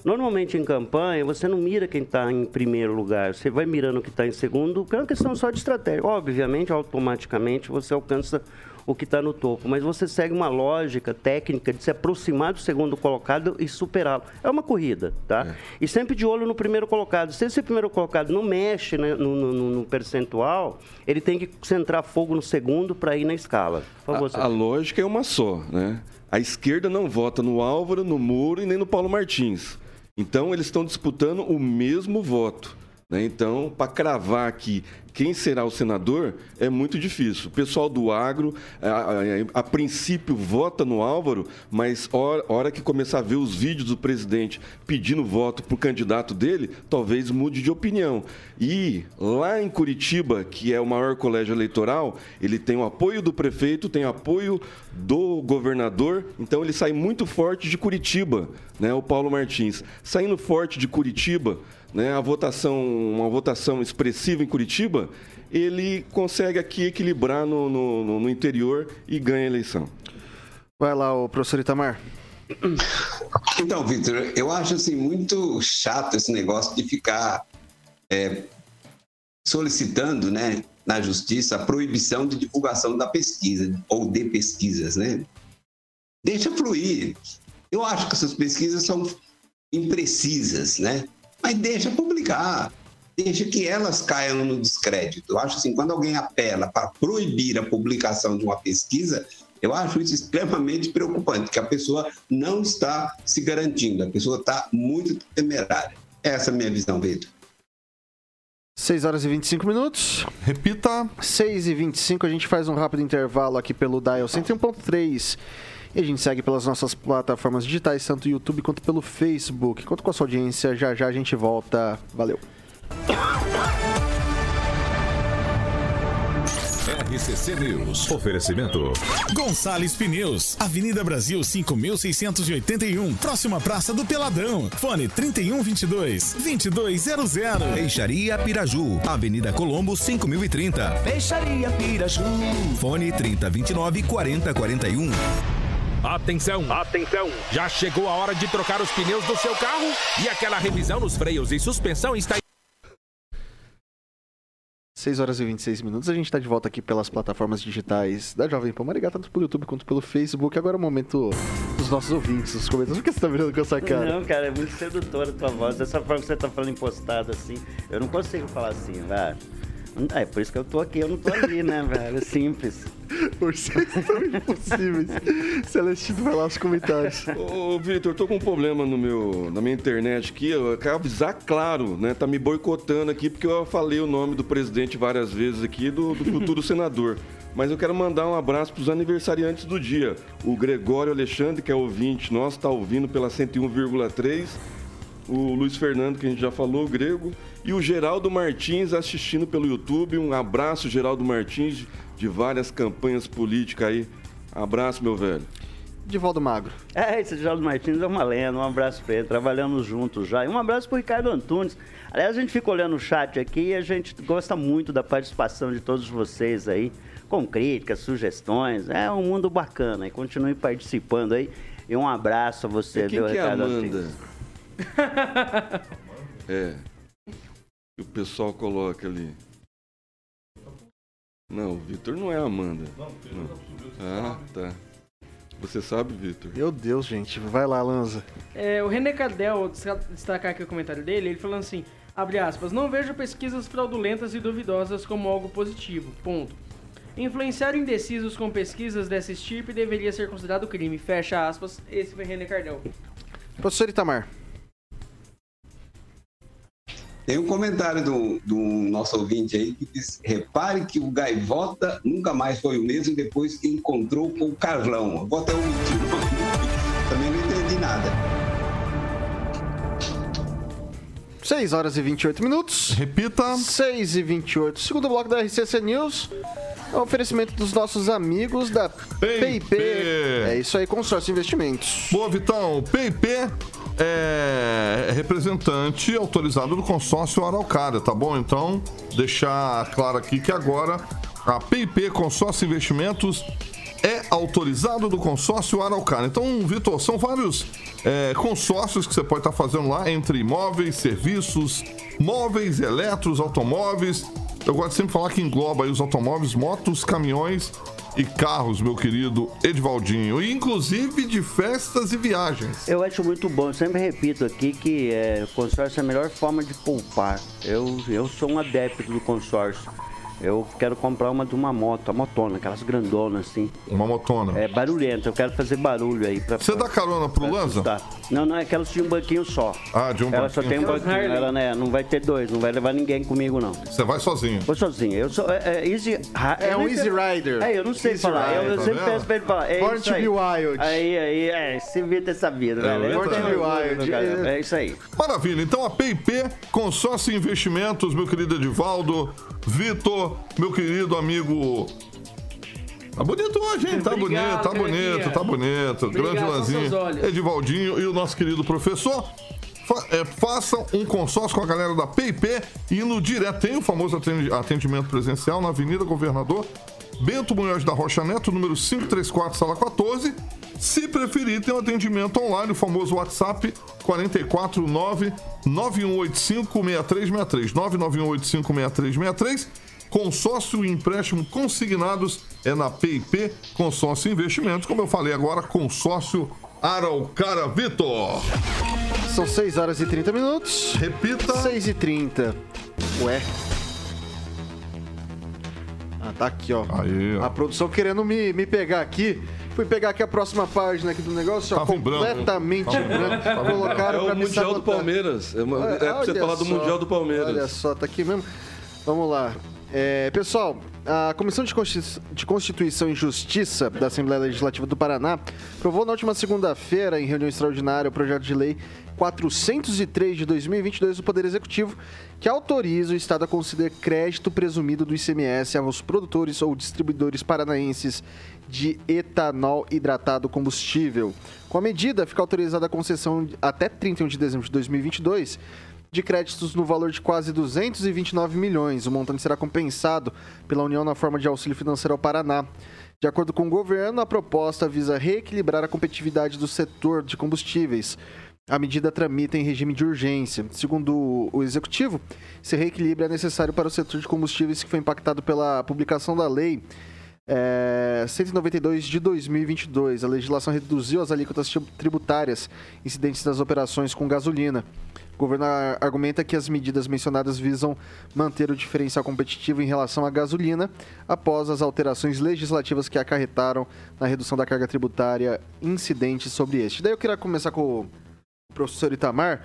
Normalmente em campanha, você não mira quem está em primeiro lugar, você vai mirando o que está em segundo, porque é uma questão só de estratégia. Obviamente, automaticamente, você alcança o que está no topo, mas você segue uma lógica técnica de se aproximar do segundo colocado e superá-lo. É uma corrida, tá? É. E sempre de olho no primeiro colocado. Se esse primeiro colocado não mexe né, no, no, no, percentual, ele tem que centrar fogo no segundo para ir na escala. Favor, a, a lógica é uma só, né? A esquerda não vota no Álvaro, no Muro e nem no Paulo Martins. Então, eles estão disputando o mesmo voto. Né? Então, para cravar aqui quem será o senador é muito difícil. O pessoal do agro, a, a, a princípio, vota no Álvaro, mas hora, hora, que começar a ver os vídeos do presidente pedindo voto para o candidato dele, talvez mude de opinião. E lá em Curitiba, que é o maior colégio eleitoral, ele tem o apoio do prefeito, tem o apoio do governador, então ele sai muito forte de Curitiba, né? o Paulo Martins. Saindo forte de Curitiba né, a votação, uma votação expressiva em Curitiba, ele consegue aqui equilibrar no, no, no interior e ganha a eleição. Vai lá, o professor Itamar. Então, Vitor, eu acho assim muito chato esse negócio de ficar é, solicitando, né, na justiça a proibição de divulgação da pesquisa ou de pesquisas, né? Deixa fluir. Eu acho que essas pesquisas são imprecisas, né? Mas deixa publicar, deixa que elas caiam no descrédito. Eu acho assim, quando alguém apela para proibir a publicação de uma pesquisa, eu acho isso extremamente preocupante, que a pessoa não está se garantindo, a pessoa está muito temerária. Essa é a minha visão, Vitor. 6 horas e 25 minutos. Repita. 6 e 25, a gente faz um rápido intervalo aqui pelo Dial 101.3 e a gente segue pelas nossas plataformas digitais, tanto YouTube quanto pelo Facebook. Conto com a sua audiência, já já a gente volta. Valeu! RCC News. Oferecimento. Gonçalves Pneus. Avenida Brasil 5681. Próxima Praça do Peladão. Fone 3122 2200. Peixaria Piraju. Avenida Colombo 5030. Peixaria Piraju. Fone 3029 4041. Atenção, atenção! Já chegou a hora de trocar os pneus do seu carro? E aquela revisão nos freios e suspensão está 6 horas e 26 minutos. A gente está de volta aqui pelas plataformas digitais da Jovem Pan Maringá, tanto pelo YouTube quanto pelo Facebook. Agora é o momento dos nossos ouvintes, os comentários. Por que você está virando com essa cara? Não, cara, é muito sedutora a tua voz. Dessa forma que você está falando impostado assim, eu não consigo falar assim, vai. É, por isso que eu tô aqui, eu não tô ali, né, velho? É simples. Vocês são impossíveis. Celestino vai lá os comentários. Ô, Vitor, eu tô com um problema no meu, na minha internet aqui. Eu quero avisar, claro, né? Tá me boicotando aqui porque eu falei o nome do presidente várias vezes aqui, do, do futuro senador. Mas eu quero mandar um abraço para os aniversariantes do dia. O Gregório Alexandre, que é ouvinte nosso, está ouvindo pela 101,3. O Luiz Fernando, que a gente já falou, o grego. E o Geraldo Martins assistindo pelo YouTube. Um abraço, Geraldo Martins, de várias campanhas políticas aí. Abraço, meu velho. Divaldo Magro. É, esse Geraldo Martins é uma lenda, um abraço pra ele, trabalhamos juntos já. E um abraço pro Ricardo Antunes. Aliás, a gente fica olhando o chat aqui e a gente gosta muito da participação de todos vocês aí, com críticas, sugestões. É um mundo bacana e continue participando aí. E um abraço a você, E quem viu, que é Ricardo Amanda? Antunes? É. O pessoal coloca ali. Não, o Vitor não é a Amanda. Não. Ah, tá. Você sabe, Vitor? Meu Deus, gente. Vai lá, Lanza. É, o René Cardel, destacar aqui o comentário dele, ele falando assim, abre aspas, não vejo pesquisas fraudulentas e duvidosas como algo positivo, ponto. Influenciar indecisos com pesquisas dessa estirpe deveria ser considerado crime, fecha aspas, esse foi René Cardel. Professor Itamar. Tem um comentário do, do nosso ouvinte aí que diz: repare que o Gaivota nunca mais foi o mesmo depois que encontrou com o Carlão. Eu vou até omitir o nome. Também não entendi nada. 6 horas e 28 minutos. Repita. 6 e 28. Segundo bloco da RCC News. É um oferecimento dos nossos amigos da PIP. É isso aí, consórcio investimentos. Boa, Vitão. PIP é representante autorizado do consórcio Araucária, tá bom? Então, deixar claro aqui que agora a PIP Consórcio Investimentos é autorizado do consórcio Araucária. Então, Vitor, são vários é, consórcios que você pode estar fazendo lá entre imóveis, serviços, móveis, eletros, automóveis. Eu gosto de sempre falar que engloba os automóveis, motos, caminhões e carros, meu querido Edvaldinho. E inclusive de festas e viagens. Eu acho muito bom, eu sempre repito aqui que é, consórcio é a melhor forma de poupar. Eu, eu sou um adepto do consórcio. Eu quero comprar uma de uma moto, a motona, aquelas grandonas assim. Uma motona. É barulhenta, eu quero fazer barulho aí. Pra, Você dá carona pro Lanza? Não, não, é que ela tinha um banquinho só. Ah, de um Ela só tem um banquinho. banquinho, ela né, não vai ter dois, não vai levar ninguém comigo não. Você vai sozinho. Vou sozinho. Eu sou. É, é easy, É um Easy Rider. É, eu não sei Easy falar. eu, Rider, eu tá sempre vendo? peço pra ele falar. É Born to be wild. Aí, aí, é, se vê ter sabido, É, velho. Born to be wild. É isso aí. Maravilha, então a PIP, Consórcio Investimentos, meu querido Edivaldo, Vitor, meu querido amigo. Tá bonito hoje, hein? Tá Obrigado, bonito, tá bonito, tá bonito. Obrigado, Grande Lanzinho. Edivaldinho e o nosso querido professor. Fa- é, façam um consórcio com a galera da PIP indo direto. Tem o famoso atendi- atendimento presencial na Avenida Governador Bento Munhoz da Rocha Neto, número 534, sala 14. Se preferir, tem um atendimento online, o famoso WhatsApp 449 9185 6363. 99185 6363. Consórcio e empréstimo consignados é na PIP Consórcio Investimentos. Como eu falei agora, consórcio Araucara Vitor. São 6 horas e 30 minutos. Repita. 6 e 30. Ué. Ah, tá aqui, ó. Aí, ó. A produção querendo me, me pegar aqui. Fui pegar aqui a próxima página aqui do negócio, ó, branco. completamente branco. branco. Colocaram É pra o Mundial do. Palmeiras. É, uma- Olha- é pra você falar do só, Mundial do Palmeiras. Olha só, tá aqui mesmo. Vamos lá. É, pessoal, a Comissão de Consti- de Constituição e Justiça da Assembleia Legislativa do Paraná aprovou na última segunda-feira, em reunião extraordinária, o projeto de lei 403 de 2022 do Poder Executivo, que autoriza o Estado a conceder crédito presumido do ICMS aos produtores ou distribuidores paranaenses de etanol hidratado combustível. Com a medida, fica autorizada a concessão até 31 de dezembro de 2022 de créditos no valor de quase 229 milhões. O montante será compensado pela União na forma de auxílio financeiro ao Paraná. De acordo com o governo, a proposta visa reequilibrar a competitividade do setor de combustíveis. A medida tramita em regime de urgência. Segundo o executivo, esse reequilíbrio é necessário para o setor de combustíveis que foi impactado pela publicação da lei é, 192 de 2022. A legislação reduziu as alíquotas tri- tributárias incidentes das operações com gasolina. Governo ar- argumenta que as medidas mencionadas visam manter o diferencial competitivo em relação à gasolina após as alterações legislativas que acarretaram na redução da carga tributária incidentes sobre este. Daí eu queria começar com o professor Itamar.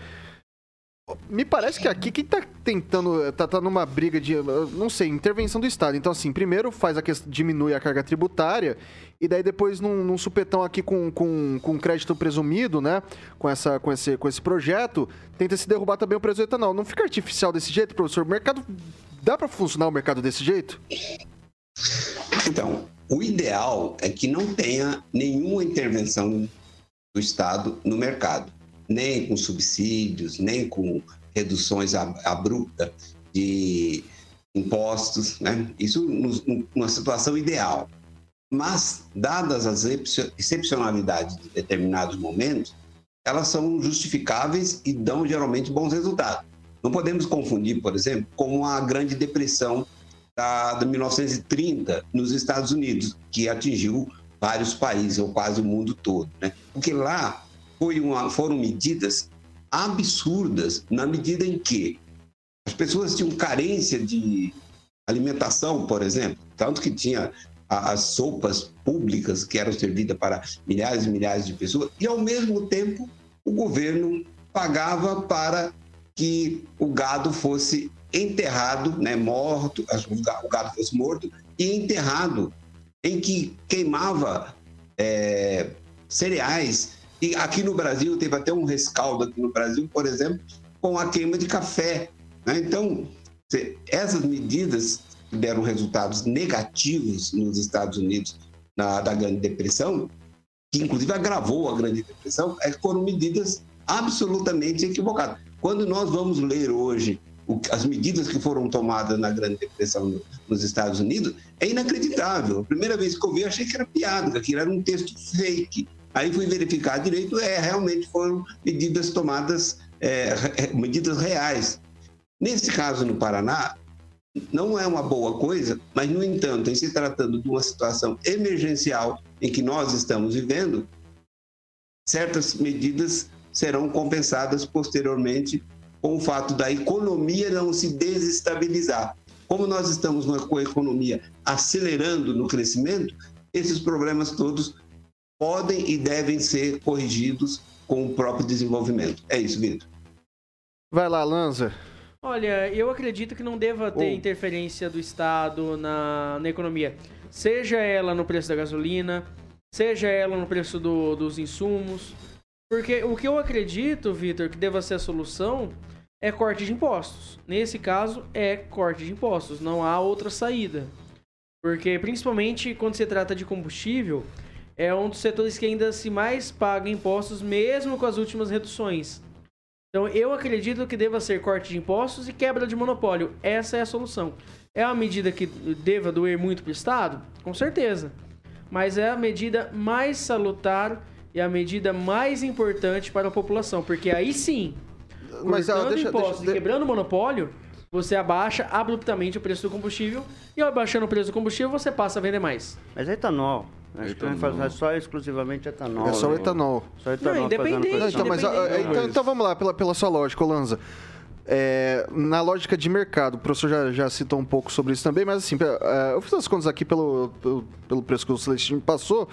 Me parece que aqui quem tá tentando, tá, tá numa briga de, não sei, intervenção do Estado. Então, assim, primeiro faz a questão, diminui a carga tributária e daí depois num, num supetão aqui com, com, com crédito presumido, né, com, essa, com, esse, com esse projeto, tenta se derrubar também o preço do etanol. Não fica artificial desse jeito, professor? O mercado, dá para funcionar o mercado desse jeito? Então, o ideal é que não tenha nenhuma intervenção do Estado no mercado, nem com subsídios, nem com reduções ab- abruptas de impostos, né? Isso numa situação ideal. Mas, dadas as excep- excepcionalidades de determinados momentos, elas são justificáveis e dão geralmente bons resultados. Não podemos confundir, por exemplo, com a Grande Depressão da, de 1930 nos Estados Unidos, que atingiu vários países, ou quase o mundo todo. Né? Porque lá uma, foram medidas absurdas, na medida em que as pessoas tinham carência de alimentação, por exemplo, tanto que tinha as sopas públicas que eram servidas para milhares e milhares de pessoas, e ao mesmo tempo o governo pagava para que o gado fosse enterrado, né, morto, o gado fosse morto e enterrado, em que queimava é, cereais. E aqui no Brasil, teve até um rescaldo aqui no Brasil, por exemplo, com a queima de café. né? Então, essas medidas que deram resultados negativos nos Estados Unidos na, da Grande Depressão, que inclusive agravou a Grande Depressão, é foram medidas absolutamente equivocadas. Quando nós vamos ler hoje as medidas que foram tomadas na Grande Depressão no- nos Estados Unidos, é inacreditável. A primeira vez que eu vi, eu achei que era piada, que era um texto fake. Aí fui verificar direito, é, realmente foram medidas tomadas, é, medidas reais. Nesse caso, no Paraná, não é uma boa coisa, mas, no entanto, em se tratando de uma situação emergencial em que nós estamos vivendo, certas medidas serão compensadas posteriormente com o fato da economia não se desestabilizar. Como nós estamos com a economia acelerando no crescimento, esses problemas todos podem e devem ser corrigidos com o próprio desenvolvimento. É isso, Vitor. Vai lá, Lanza. Olha, eu acredito que não deva ter Oh. interferência do Estado na, na economia. Seja ela no preço da gasolina, seja ela no preço do- dos insumos. Porque o que eu acredito, Vitor, que deva ser a solução é corte de impostos. Nesse caso, é corte de impostos. Não há outra saída. Porque, principalmente quando se trata de combustível, é um dos setores que ainda se mais paga impostos, mesmo com as últimas reduções. Então, eu acredito que deva ser corte de impostos e quebra de monopólio. Essa é a solução. É uma medida que deva doer muito para o Estado? Com certeza. Mas é a medida mais salutar e a medida mais importante para a população. Porque aí sim, Mas, cortando deixa- impostos deixa- e quebrando o monopólio, você abaixa abruptamente o preço do combustível. E abaixando o preço do combustível, você passa a vender mais. Mas é etanol. Acho que vai fazer só exclusivamente etanol. É só o né? etanol. Só etanol Não, independente. Não, então, mas, ah, então, então vamos lá, pela, pela sua lógica, Lanza. É, na lógica de mercado, o professor já, já citou um pouco sobre isso também, mas assim, é, eu fiz as contas aqui pelo, pelo, pelo preço que o Celestino passou.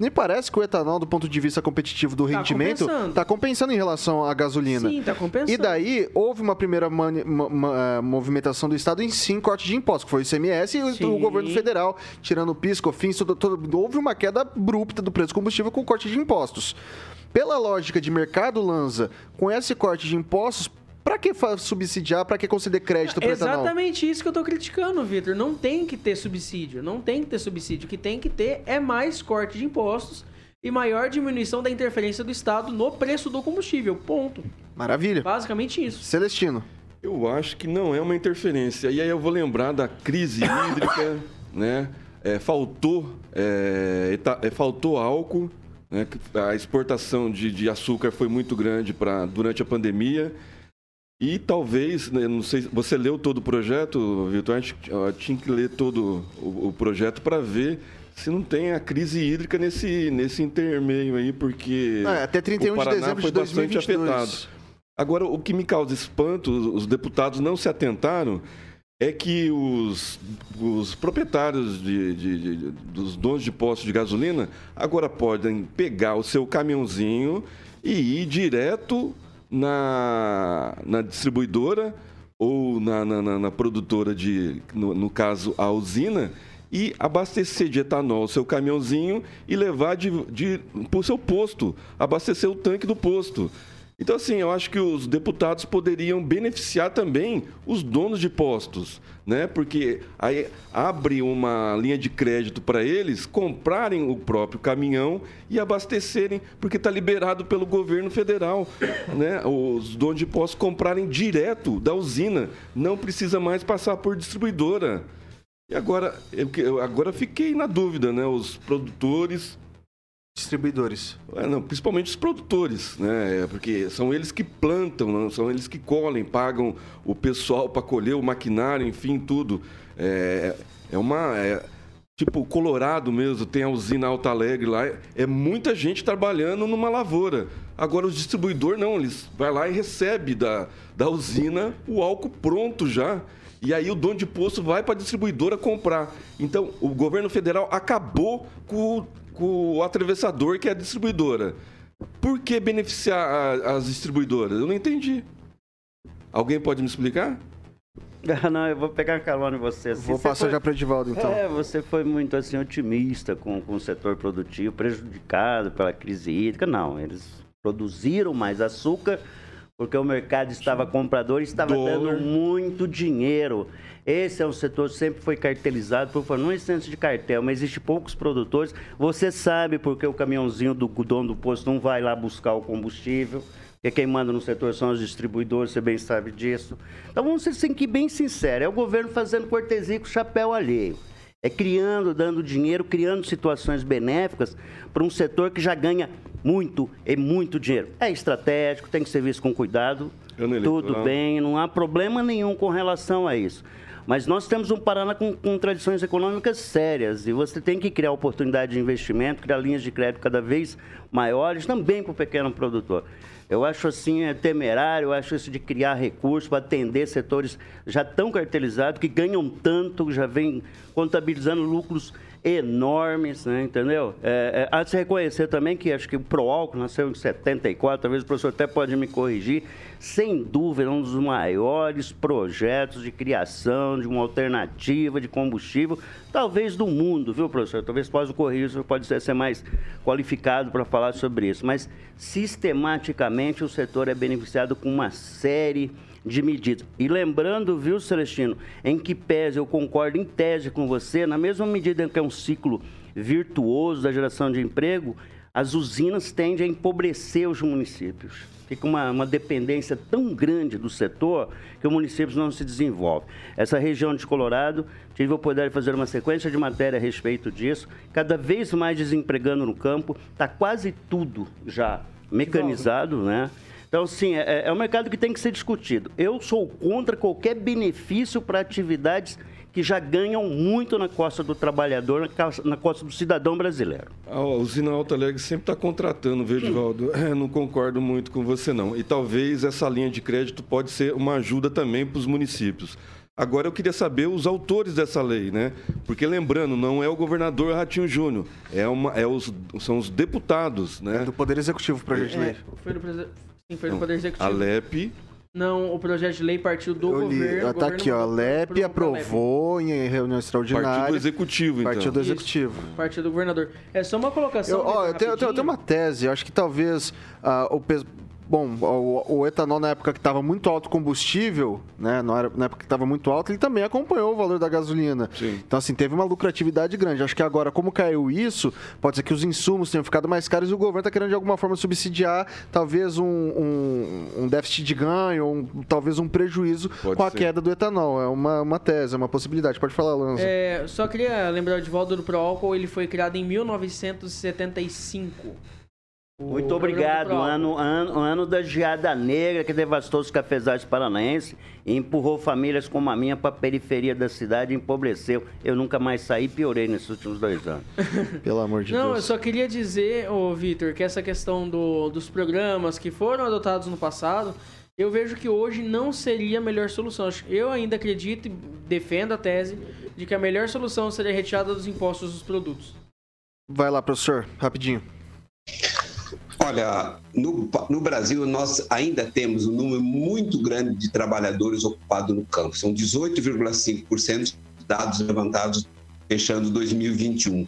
Me parece que o etanol, do ponto de vista competitivo do Tá rendimento, compensando. tá compensando em relação à gasolina. Sim, tá compensando. E daí, houve uma primeira mani- ma- ma- eh, movimentação do Estado em sim corte de impostos, que foi o ICMS e o- o governo federal, tirando o PIS, COFINS, tudo, tudo, houve uma queda abrupta do preço do combustível com corte de impostos. Pela lógica de mercado, Lanza, com esse corte de impostos, pra que subsidiar, pra que conceder crédito para etanol? Exatamente isso que eu tô criticando, Vitor. Não tem que ter subsídio. Não tem que ter subsídio. O que tem que ter é mais corte de impostos e maior diminuição da interferência do Estado no preço do combustível. Ponto. Maravilha. Basicamente isso. Celestino. Eu acho que não é uma interferência. E aí eu vou lembrar da crise hídrica, né? É, faltou, é, eta- é, faltou álcool, né? A exportação de, de açúcar foi muito grande pra, durante a pandemia. E talvez, né, não sei, você leu todo o projeto, Vitor? A gente tinha que ler todo o, o projeto para ver se não tem a crise hídrica nesse, nesse intermeio aí, porque É, até 31 o de Paraná dezembro foi de bastante 2022. afetado. Agora, o que me causa espanto, os deputados não se atentaram, é que os, os proprietários de, de- de- dos donos de postos de gasolina agora podem pegar o seu caminhãozinho e ir direto na, na distribuidora ou na, na- na- produtora de, no, no caso, a usina, e abastecer de etanol o seu caminhãozinho e levar de, de, para o seu posto, abastecer o tanque do posto. Então, assim, eu acho que os deputados poderiam beneficiar também os donos de postos, né? Porque aí abre uma linha de crédito para eles comprarem o próprio caminhão e abastecerem, porque está liberado pelo governo federal, né? Os donos de postos comprarem direto da usina, não precisa mais passar por distribuidora. E agora, eu, agora fiquei na dúvida, né? Os produtores Distribuidores. é, não, principalmente os produtores, né? É, Porque são eles que plantam, não são eles que colhem, pagam o pessoal para colher o maquinário, enfim, tudo. É, é uma. é, tipo, Colorado mesmo, tem a usina Alta Alegre lá, é muita gente trabalhando numa lavoura. Agora, os distribuidores não, eles vai lá e recebe da, da usina o álcool pronto já. E aí o dono de posto vai para a distribuidora comprar. Então, o governo federal acabou com, o- com o atravessador, que é a distribuidora. Por que beneficiar a- as distribuidoras? Eu não entendi. Alguém pode me explicar? Não, eu vou pegar carona em você. assim, Vou você passar foi- já para Edivaldo, então. É, você foi muito assim otimista com, com o setor produtivo, prejudicado pela crise hídrica. Não, eles produziram mais açúcar porque o mercado estava comprador e estava Dólar. dando muito dinheiro. Esse é um setor que sempre foi cartelizado, por favor, não existe de cartel, mas existe poucos produtores. Você sabe porque o caminhãozinho do dono do posto não vai lá buscar o combustível. Porque quem manda no setor são os distribuidores, você bem sabe disso. Então vamos ser assim, que bem sincero, é o governo fazendo cortesia com o chapéu alheio. É criando, dando dinheiro, criando situações benéficas para um setor que já ganha muito e muito dinheiro. É estratégico, tem que ser visto com cuidado. Tudo bem, não há problema nenhum com relação a isso. Mas nós temos um Paraná com, com tradições econômicas sérias e você tem que criar oportunidade de investimento, criar linhas de crédito cada vez maiores também para o pequeno produtor. Eu acho assim é temerário, eu acho isso de criar recursos para atender setores já tão cartelizados, que ganham tanto, já vem contabilizando lucros enormes, né, entendeu? É, é, há de se reconhecer também que acho que o Proálcool nasceu em 74, talvez o professor até pode me corrigir, sem dúvida, um dos maiores projetos de criação de uma alternativa de combustível, talvez do mundo, viu, professor? Talvez possa corrigir, o pode ser mais qualificado para falar sobre isso, mas sistematicamente o setor é beneficiado com uma série de medidas. E lembrando, viu, Celestino, em que pese, eu concordo em tese com você, na mesma medida em que é um ciclo virtuoso da geração de emprego, as usinas tendem a empobrecer os municípios. Fica uma, uma dependência tão grande do setor que o município não se desenvolve. Essa região de Colorado, tive o poder de fazer uma sequência de matéria a respeito disso, cada vez mais desempregando no campo, está quase tudo já mecanizado, né? Então, sim, é, é um mercado que tem que ser discutido. Eu sou contra qualquer benefício para atividades que já ganham muito na costa do trabalhador, na costa- na costa do cidadão brasileiro. A usina Alto Alegre sempre está contratando, viu, Edivaldo? É, não concordo muito com você, não. E talvez essa linha de crédito pode ser uma ajuda também para os municípios. Agora eu queria saber os autores dessa lei, né? Porque lembrando, não é o governador Ratinho Júnior, é uma, é os, são os deputados, né? Do Poder Executivo, projeto de lei. Foi no, prese- sim, foi no Poder A Executivo. LEP, Não, o projeto de lei partiu do Eu li, governo. ah, tá governo aqui, ó. LEP pro- pro aprovou em reunião extraordinária. Partido Executivo, então. Partido Isso. Executivo. Partido do governador. É só uma colocação. Eu, ó, eu, tenho, eu tenho- eu tenho uma tese, eu acho que talvez ah, o Bom, o, o etanol na época que estava muito alto o combustível, né? Na era- na época que estava muito alto, ele também acompanhou o valor da gasolina. Sim. Então, assim, teve uma lucratividade grande. Acho que agora, como caiu isso, pode ser que os insumos tenham ficado mais caros e o governo está querendo de alguma forma subsidiar talvez um, um, um déficit de ganho, ou um- talvez um prejuízo Pode com a ser. queda do etanol. É uma, uma tese, é uma possibilidade. Pode falar, Lanza. É, só queria lembrar de volta do Proálcool, ele foi criado em 1975. Muito obrigado. Ano, ano, ano da geada negra que devastou os cafezais paranaenses e empurrou famílias como a minha para a periferia da cidade e empobreceu. Eu nunca mais saí e piorei nesses últimos dois anos. Pelo amor de Não, eu Deus. só queria dizer, ô Vitor, que essa questão do- dos programas que foram adotados no passado, eu vejo que hoje não seria a melhor solução. Eu ainda acredito e defendo a tese de que a melhor solução seria a retirada dos impostos dos produtos. Vai lá, professor, rapidinho. Olha, no, no, Brasil nós ainda temos um número muito grande de trabalhadores ocupados no campo. São 18,5% dados levantados fechando 2021.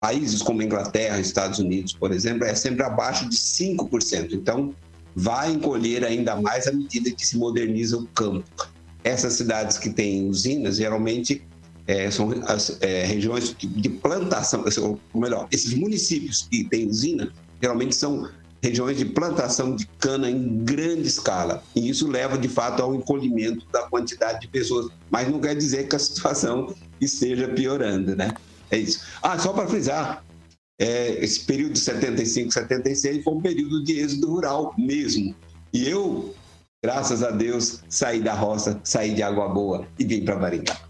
Países como Inglaterra, Estados Unidos, por exemplo, é sempre abaixo de 5%. Então, vai encolher ainda mais à medida que se moderniza o campo. Essas cidades que têm usinas, geralmente, é, são as é, regiões de plantação, ou melhor, esses municípios que têm usina, geralmente são regiões de plantação de cana em grande escala. E isso leva, de fato, ao encolhimento da quantidade de pessoas. Mas não quer dizer que a situação esteja piorando, né? É isso. Ah, só para frisar, é, esse período de 75, 76 foi um período de êxodo rural mesmo. E eu, graças a Deus, saí da roça, saí de Água Boa e vim para Maringá.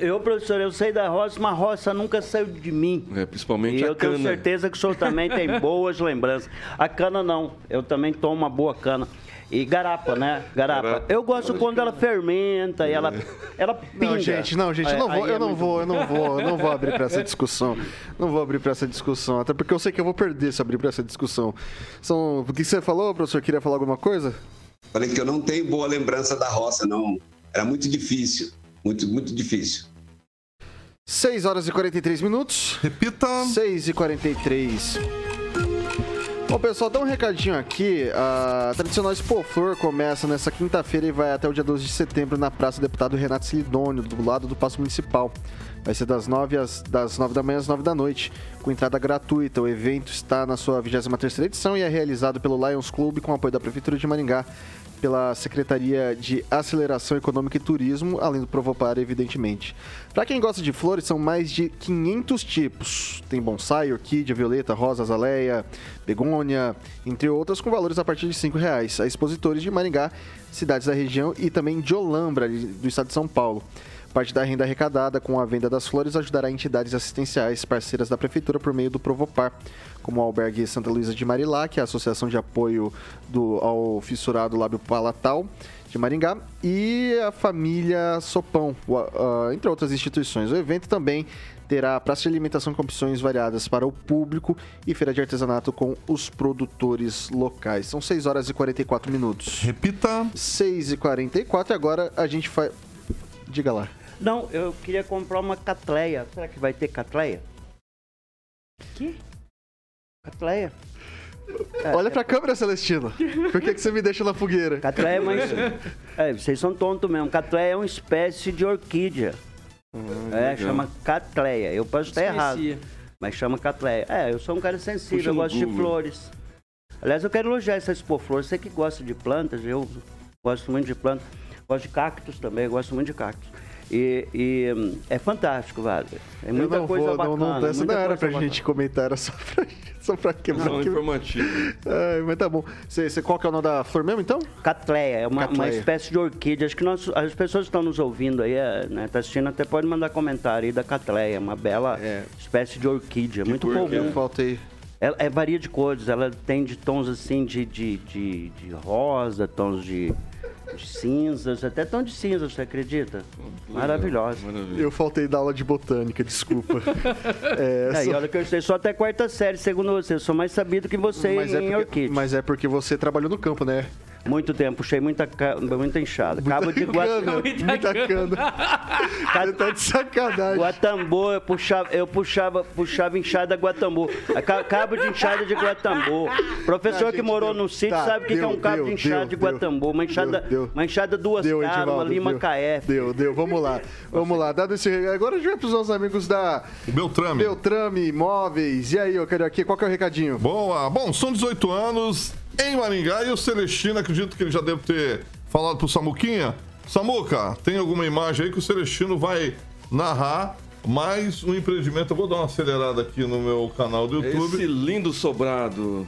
Eu, professor, eu sei da roça, mas a roça nunca saiu de mim. É, principalmente e a eu cana. tenho certeza que o senhor também tem boas lembranças. A cana não, eu também tomo uma boa cana. E garapa, né? Garapa. garapa. Eu gosto quando ela fermenta e ela, ela pinga. Não, gente, não, gente, eu não vou, eu não vou, eu não vou, eu não vou abrir para essa discussão. Não vou abrir para essa discussão, até porque eu sei que eu vou perder se abrir para essa discussão. São, o que você falou, professor? Queria falar alguma coisa? Falei que eu não tenho boa lembrança da roça, não. Era muito difícil, muito, muito difícil. 6 horas e 43 minutos. Repita. 6 e 43. Bom, pessoal, dá um recadinho aqui. A tradicional Expo Flor começa nessa quinta-feira e vai até o dia 12 de setembro na Praça do Deputado Renato Silidônio, do lado do Paço Municipal. Vai ser das 9, às, das 9 da manhã às 9 da noite, com entrada gratuita. O evento está na sua 23 edição e é realizado pelo Lions Club com apoio da Prefeitura de Maringá pela Secretaria de Aceleração Econômica e Turismo, além do Provopar, evidentemente. Para quem gosta de flores, são mais de 500 tipos. Tem bonsai, orquídea, violeta, rosa, azaleia, begônia, entre outras, com valores a partir de R$ reais. A expositores de Maringá, cidades da região e também de Olambra, do estado de São Paulo. Parte da renda arrecadada com a venda das flores ajudará entidades assistenciais parceiras da Prefeitura por meio do Provopar, como o Albergue Santa Luísa de Marilac, a Associação de Apoio do, ao Fissurado Lábio Palatal de Maringá e a família Sopão, entre outras instituições. O evento também terá praça de alimentação com opções variadas para o público e feira de artesanato com os produtores locais. São 6 horas e 44 minutos. Repita. 6 e 44 e agora a gente faz... Diga lá. Não, eu queria comprar uma catleia. Será que vai ter catleia? Que? Catleia? É, Olha pra é... câmera, Celestino. Por que, que você me deixa na fogueira? Catleia é mais. é, vocês são tontos mesmo. Catleia é uma espécie de orquídea. Hum, é, legal. chama catleia. Eu posso estar errado. Mas chama catleia. É, eu sou um cara sensível, Puxa eu gosto Google. de flores. Aliás, eu quero elogiar essa Expo Flores. Você que gosta de plantas, eu gosto muito de plantas. Gosto de cactos também, gosto muito de cactos. E, e, é fantástico, vale. É muita coisa vou, bacana. Não, não, essa não era pra bacana. gente comentar, era só pra, só pra quebrar. Não, informativo. É, mas tá bom. Você, você, qual que é o nome da flor mesmo, então? Catleia, é uma, uma espécie de orquídea. Acho que nós, as pessoas que estão nos ouvindo aí, é, né, tá assistindo, até pode mandar comentário aí da catleia. Uma bela é. espécie de orquídea, de muito comum. Eu faltei... Ela é varia de cores, ela tem de tons assim de, de, de, de rosa, tons de de cinzas, até tão de cinzas, você acredita? Maravilhosa. Eu faltei da aula de botânica, desculpa. é, é, só... e olha que eu sei só até quarta série, segundo você. Eu sou mais sabido que você mas em é porque, Mas é porque você trabalhou no campo, né? Muito tempo, puxei muita, muita enxada. Cabo de Guatambô. Muita cana. Você tá de sacanagem. Guatambô, eu puxava, eu puxava, puxava enxada Guatambô. Cabo de enxada de Guatambô. Professor que morou deu. no sítio tá, sabe o que, é um cabo deu, de enxada de Guatambô. Uma enxada, deu, uma enxada duas deu, caras, uma lima KF. Deu, deu. Vamos lá. Vamos lá. Dado esse... Agora a gente vai pros nossos amigos da... Beltrame. Beltrame Imóveis. E aí, eu quero aqui, qual que é o recadinho? Boa. Bom, são 18 anos em Maringá. E o Celestino, acredito que ele já deve ter falado pro Samuquinha. Samuca, tem alguma imagem aí que o Celestino vai narrar mais um empreendimento. Eu vou dar uma acelerada aqui no meu canal do YouTube. Esse lindo sobrado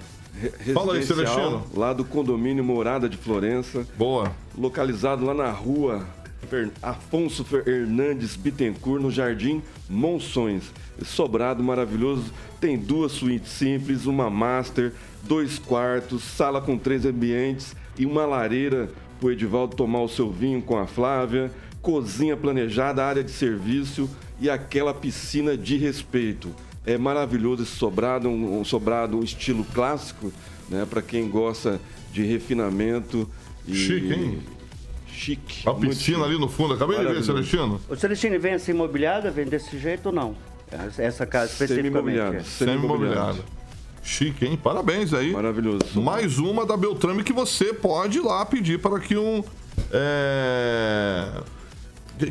Fala aí, Celestino. Lá do condomínio Morada de Florença. Boa. Localizado lá na rua Afonso Fer- Hernandes Bittencourt, no Jardim Monções. Sobrado maravilhoso, tem duas suítes simples, uma master, dois quartos, sala com três ambientes e uma lareira para o Edivaldo tomar o seu vinho com a Flávia, cozinha planejada, área de serviço e aquela piscina de respeito. É maravilhoso esse sobrado, um, um sobrado estilo clássico, né, para quem gosta de refinamento. E... Chique, hein? Chique. A piscina chique. ali no fundo. Acabei de ver. Celestino. O Celestino vem essa imobiliada, vem desse jeito ou não? Essa casa especificamente. Semi-imobiliado. Chique, hein? Parabéns aí. Maravilhoso. Mais uma da Beltrame que você pode ir lá pedir para que um. é,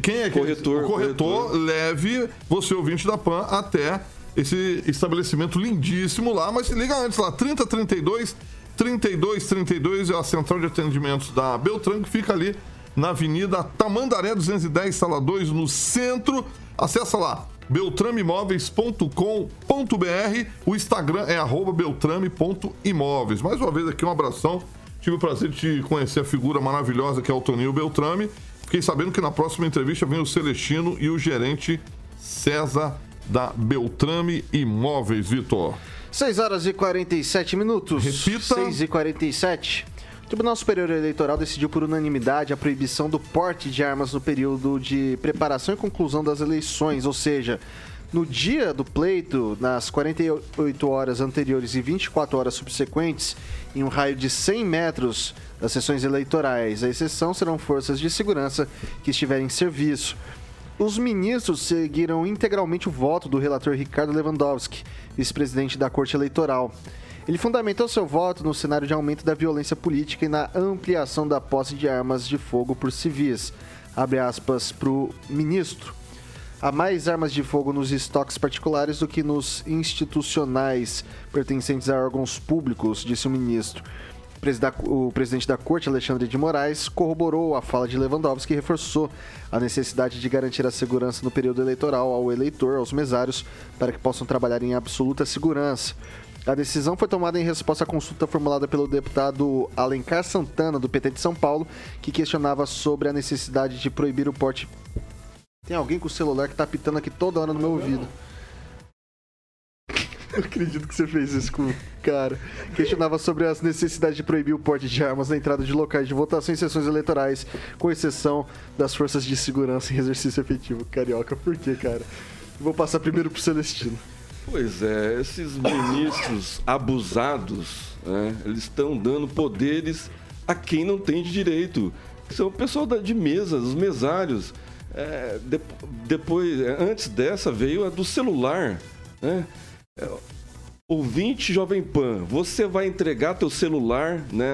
Quem é que Corretor, O corretor, corretor. leve você, ouvinte da PAN, até esse estabelecimento lindíssimo lá. Mas se liga antes lá, 3032 3232 é a central de atendimentos da Beltrame, que fica ali na Avenida Tamandaré 210, sala 2, no centro. Acessa lá, beltrameimóveis.com.br. O Instagram é beltrame.imóveis. Mais uma vez aqui um abração. Tive o prazer de te conhecer a figura maravilhosa que é o Toninho Beltrame. Fiquei sabendo que na próxima entrevista vem o Celestino e o gerente César da Beltrame Imóveis, Vitor. 6 horas e 47 minutos. Repita. 6 e 47. O Tribunal Superior Eleitoral decidiu por unanimidade a proibição do porte de armas no período de preparação e conclusão das eleições, ou seja, no dia do pleito, nas 48 horas anteriores e 24 horas subsequentes, em um raio de 100 metros das sessões eleitorais. A exceção serão forças de segurança que estiverem em serviço. Os ministros seguiram integralmente o voto do relator Ricardo Lewandowski, vice-presidente da Corte Eleitoral. Ele fundamentou seu voto no cenário de aumento da violência política e na ampliação da posse de armas de fogo por civis. Abre aspas para o ministro. Há mais armas de fogo nos estoques particulares do que nos institucionais pertencentes a órgãos públicos, disse o ministro. O presidente da corte, Alexandre de Moraes, corroborou a fala de Lewandowski e reforçou a necessidade de garantir a segurança no período eleitoral ao eleitor, aos mesários, para que possam trabalhar em absoluta segurança. A decisão foi tomada em resposta à consulta formulada pelo deputado Alencar Santana, do PT de São Paulo, que questionava sobre a necessidade de proibir o porte. Tem alguém com o celular que tá apitando aqui toda hora no meu ouvido. Não acredito que você fez isso com o cara. Questionava sobre as necessidades de proibir o porte de armas na entrada de locais de votação em sessões eleitorais, com exceção das forças de segurança em exercício efetivo. Carioca, por quê, cara? Vou passar primeiro pro Celestino. Pois é, esses ministros abusados, né, eles estão dando poderes a quem não tem de direito. São o pessoal de mesas, os mesários. É, de- depois, é, antes dessa veio a do celular. Né? É, Ouvinte Jovem Pan, você vai entregar teu celular, né,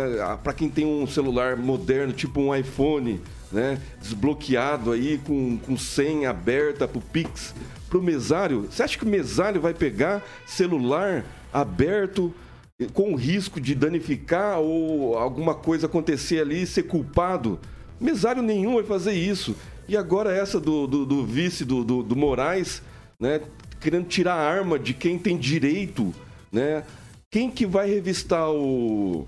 para quem tem um celular moderno, tipo um iPhone, né, desbloqueado aí com, com senha aberta pro Pix, pro mesário? Você acha que o mesário vai pegar celular aberto com risco de danificar ou alguma coisa acontecer ali e ser culpado? Mesário nenhum vai fazer isso. E agora essa do, do, do vice do, do, do Moraes, né? Querendo tirar a arma de quem tem direito, né? Quem que vai revistar o,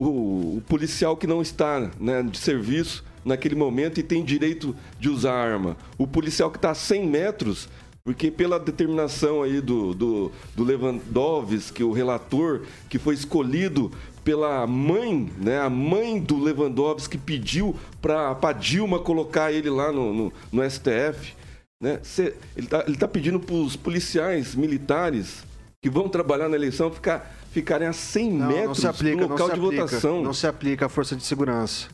o, o policial que não está né, de serviço naquele momento e tem direito de usar arma? O policial que está a 100 metros, porque pela determinação aí do, do, do Lewandowski, o relator, que foi escolhido pela mãe, né? A mãe do Lewandowski pediu para a Dilma colocar ele lá no, no, no STF. Né? Cê- ele está ele tá pedindo para os policiais militares que vão trabalhar na eleição ficar, ficarem a 100 Não, metros não se aplica, do não local se de aplica. votação. Não se aplica a força de segurança.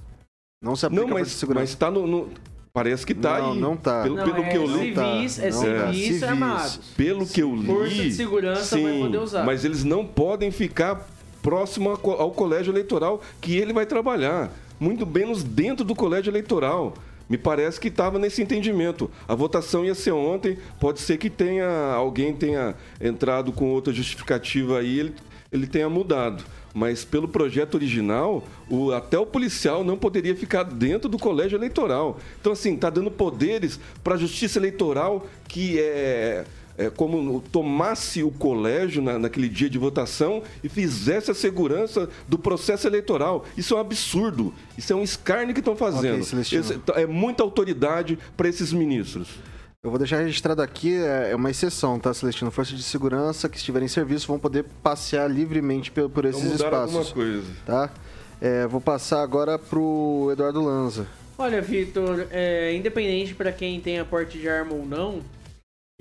Não se aplica Não, a força mas, de segurança. mas tá no, no- Parece que tá Não, aí. não tá. Pelo, Não, pelo é que eu li. civis, é civis, tá. Civis. armados. Pelo que eu li. Força de segurança vai poder usar. Mas eles não podem ficar próximo ao colégio eleitoral que ele vai trabalhar. Muito menos dentro do colégio eleitoral. Me parece que estava nesse entendimento. A votação ia ser ontem. Pode ser que tenha alguém tenha entrado com outra justificativa aí, ele, ele tenha mudado. Mas pelo projeto original, o- até o policial não poderia ficar dentro do colégio eleitoral. Então, assim, está dando poderes para a justiça eleitoral que é é, como tomasse o colégio na, naquele dia de votação e fizesse a segurança do processo eleitoral. Isso é um absurdo. Isso é um escárnio que estão fazendo. Celestino. Esse- é muita autoridade para esses ministros. Eu vou deixar registrado aqui, é é uma exceção, tá, Celestino? Forças de segurança que estiverem em serviço vão poder passear livremente pe- por esses Então mudaram alguma espaços. coisa. Tá? É, vou passar agora pro Eduardo Lanza. Olha, Vitor, é, independente para quem tem a porte de arma ou não,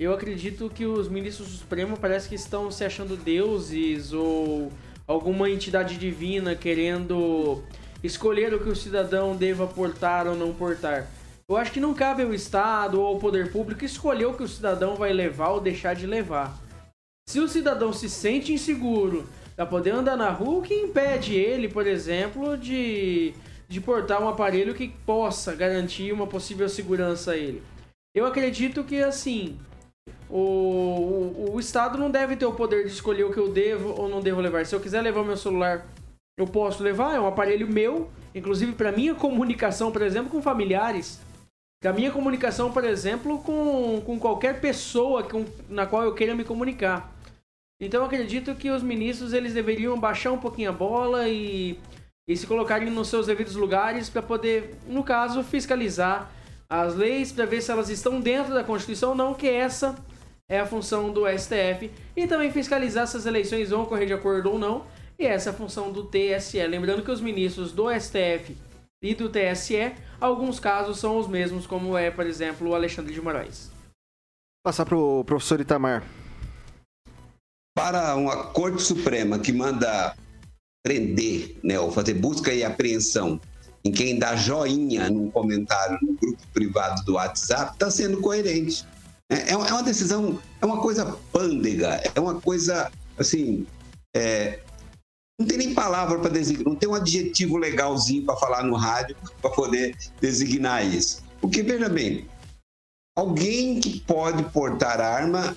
eu acredito que os ministros do Supremo parece que estão se achando deuses ou alguma entidade divina querendo escolher o que o cidadão deva portar ou não portar. Eu acho que não cabe ao Estado ou ao poder público escolher o que o cidadão vai levar ou deixar de levar. Se o cidadão se sente inseguro para poder andar na rua, o que impede ele, por exemplo, de, de portar um aparelho que possa garantir uma possível segurança a ele? Eu acredito que, assim, o, o, o Estado não deve ter o poder de escolher o que eu devo ou não devo levar. Se eu quiser levar meu celular, eu posso levar, é um aparelho meu, inclusive para minha comunicação, por exemplo, com familiares. Que a minha comunicação, por exemplo, com, com qualquer pessoa com, na qual eu queira me comunicar. Então acredito que os ministros eles deveriam baixar um pouquinho a bola e, e se colocarem nos seus devidos lugares para poder, no caso, fiscalizar as leis para ver se elas estão dentro da Constituição ou não, que essa é a função do STF. E também fiscalizar se as eleições vão ocorrer de acordo ou não. E essa é a função do TSE. Lembrando que os ministros do STF e do TSE, alguns casos são os mesmos, como é, por exemplo, o Alexandre de Moraes. Passar pro professor Itamar. para uma Corte Suprema que manda prender, né, ou fazer busca e apreensão em quem dá joinha num comentário no grupo privado do WhatsApp, está sendo coerente. É, é uma é uma decisão, é uma coisa pândega, é uma coisa, assim, é, não tem nem palavra para designar, não tem um adjetivo legalzinho para falar no rádio para poder designar isso. Porque, veja bem, alguém que pode portar arma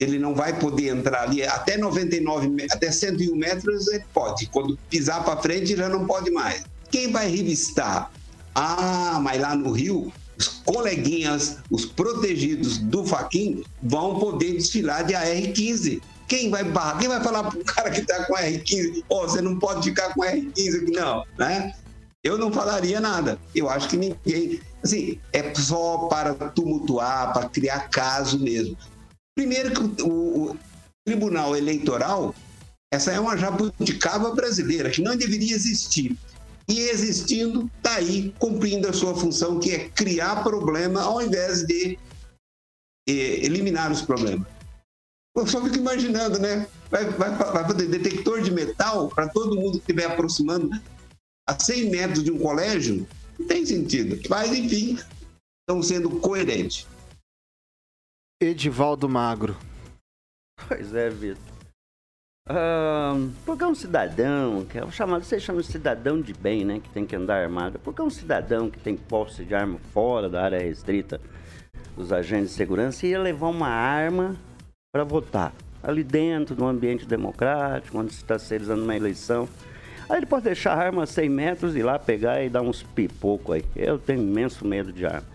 ele não vai poder entrar ali até 99, me- até 101 metros ele pode. Quando pisar para frente já não pode mais. Quem vai revistar? Ah, mas lá no Rio, os coleguinhas, os protegidos do Faquin vão poder desfilar de AR-15. Quem vai barrar? Quem vai falar pro cara que tá com AR-15? Ó, você não pode ficar com AR-15 aqui, não, né? Eu não falaria nada. Eu acho que ninguém. Assim, é só para tumultuar, para criar caso mesmo. Primeiro que o, o Tribunal Eleitoral, essa é uma jabuticaba brasileira, que não deveria existir. E existindo, está aí cumprindo a sua função, que é criar problema ao invés de eh, eliminar os problemas. Eu só fico imaginando, né? Vai, vai, vai fazer detector de metal para todo mundo que estiver aproximando a 100 metros de um colégio? Não tem sentido. Mas, enfim, estão sendo coerentes. Edivaldo Magro. Pois é, Vitor. Ahn, porque é um cidadão, que é o chamado, você chama de cidadão de bem, né? Que tem que andar armado. Porque é um cidadão que tem posse de arma fora da área restrita dos agentes de segurança ia levar uma arma para votar. Ali dentro, no ambiente democrático, onde se está realizando uma eleição. Aí ele pode deixar a arma a 100 metros e ir lá pegar e dar uns pipocos aí. Eu tenho imenso medo de arma.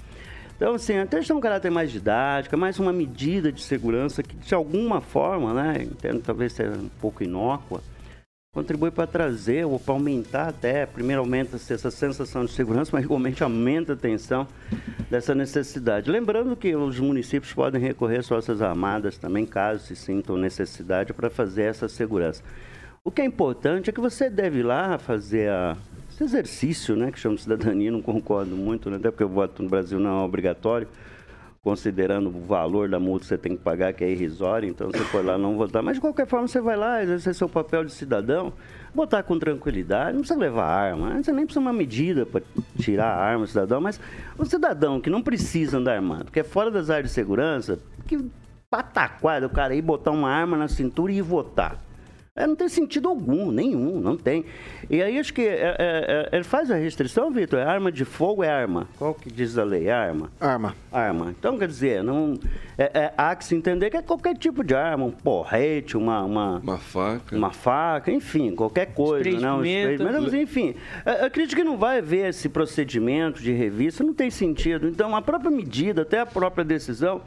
Então, assim, até é um caráter mais didático, mais uma medida de segurança que, de alguma forma, né, entendo talvez seja um pouco inócua, contribui para trazer ou para aumentar até, primeiro aumenta essa sensação de segurança, mas igualmente aumenta a tensão dessa necessidade. Lembrando que os municípios podem recorrer às forças armadas também, caso se sintam necessidade para fazer essa segurança. O que é importante é que você deve ir lá fazer a- esse exercício, né, que chama cidadania, não concordo muito, né, até porque o voto no Brasil não é obrigatório, considerando o valor da multa que você tem que pagar, que é irrisório, então você foi lá não votar. Mas de qualquer forma, você vai lá, exercer seu papel de cidadão, votar com tranquilidade, não precisa levar arma, né? você nem precisa uma medida para tirar a arma do cidadão, mas o cidadão que não precisa andar armado, que é fora das áreas de segurança, que pataquada o cara ir botar uma arma na cintura e ir votar. É, não tem sentido algum, nenhum, não tem. E aí acho que é, é, é, ele faz a restrição, Vitor, é arma de fogo, é arma. Qual que diz a lei? É arma. Arma. Arma. Então, quer dizer, não, é, é, há que se entender que é qualquer tipo de arma, um porrete, uma, uma, Uma faca. uma faca, enfim, qualquer coisa, Spray não, pimenta. mas enfim, acredito que não vai haver esse procedimento de revista, não tem sentido. Então, a própria medida, até a própria decisão,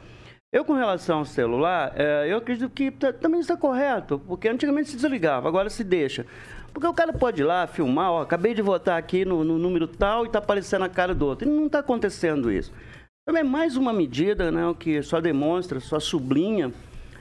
Eu, com relação ao celular, é, eu acredito que também está correto, porque antigamente se desligava, agora se deixa. Porque o cara pode ir lá filmar, ó, acabei de votar aqui no, no número tal e está aparecendo a cara do outro. E não está acontecendo isso. Também é mais uma medida né, que só demonstra, só sublinha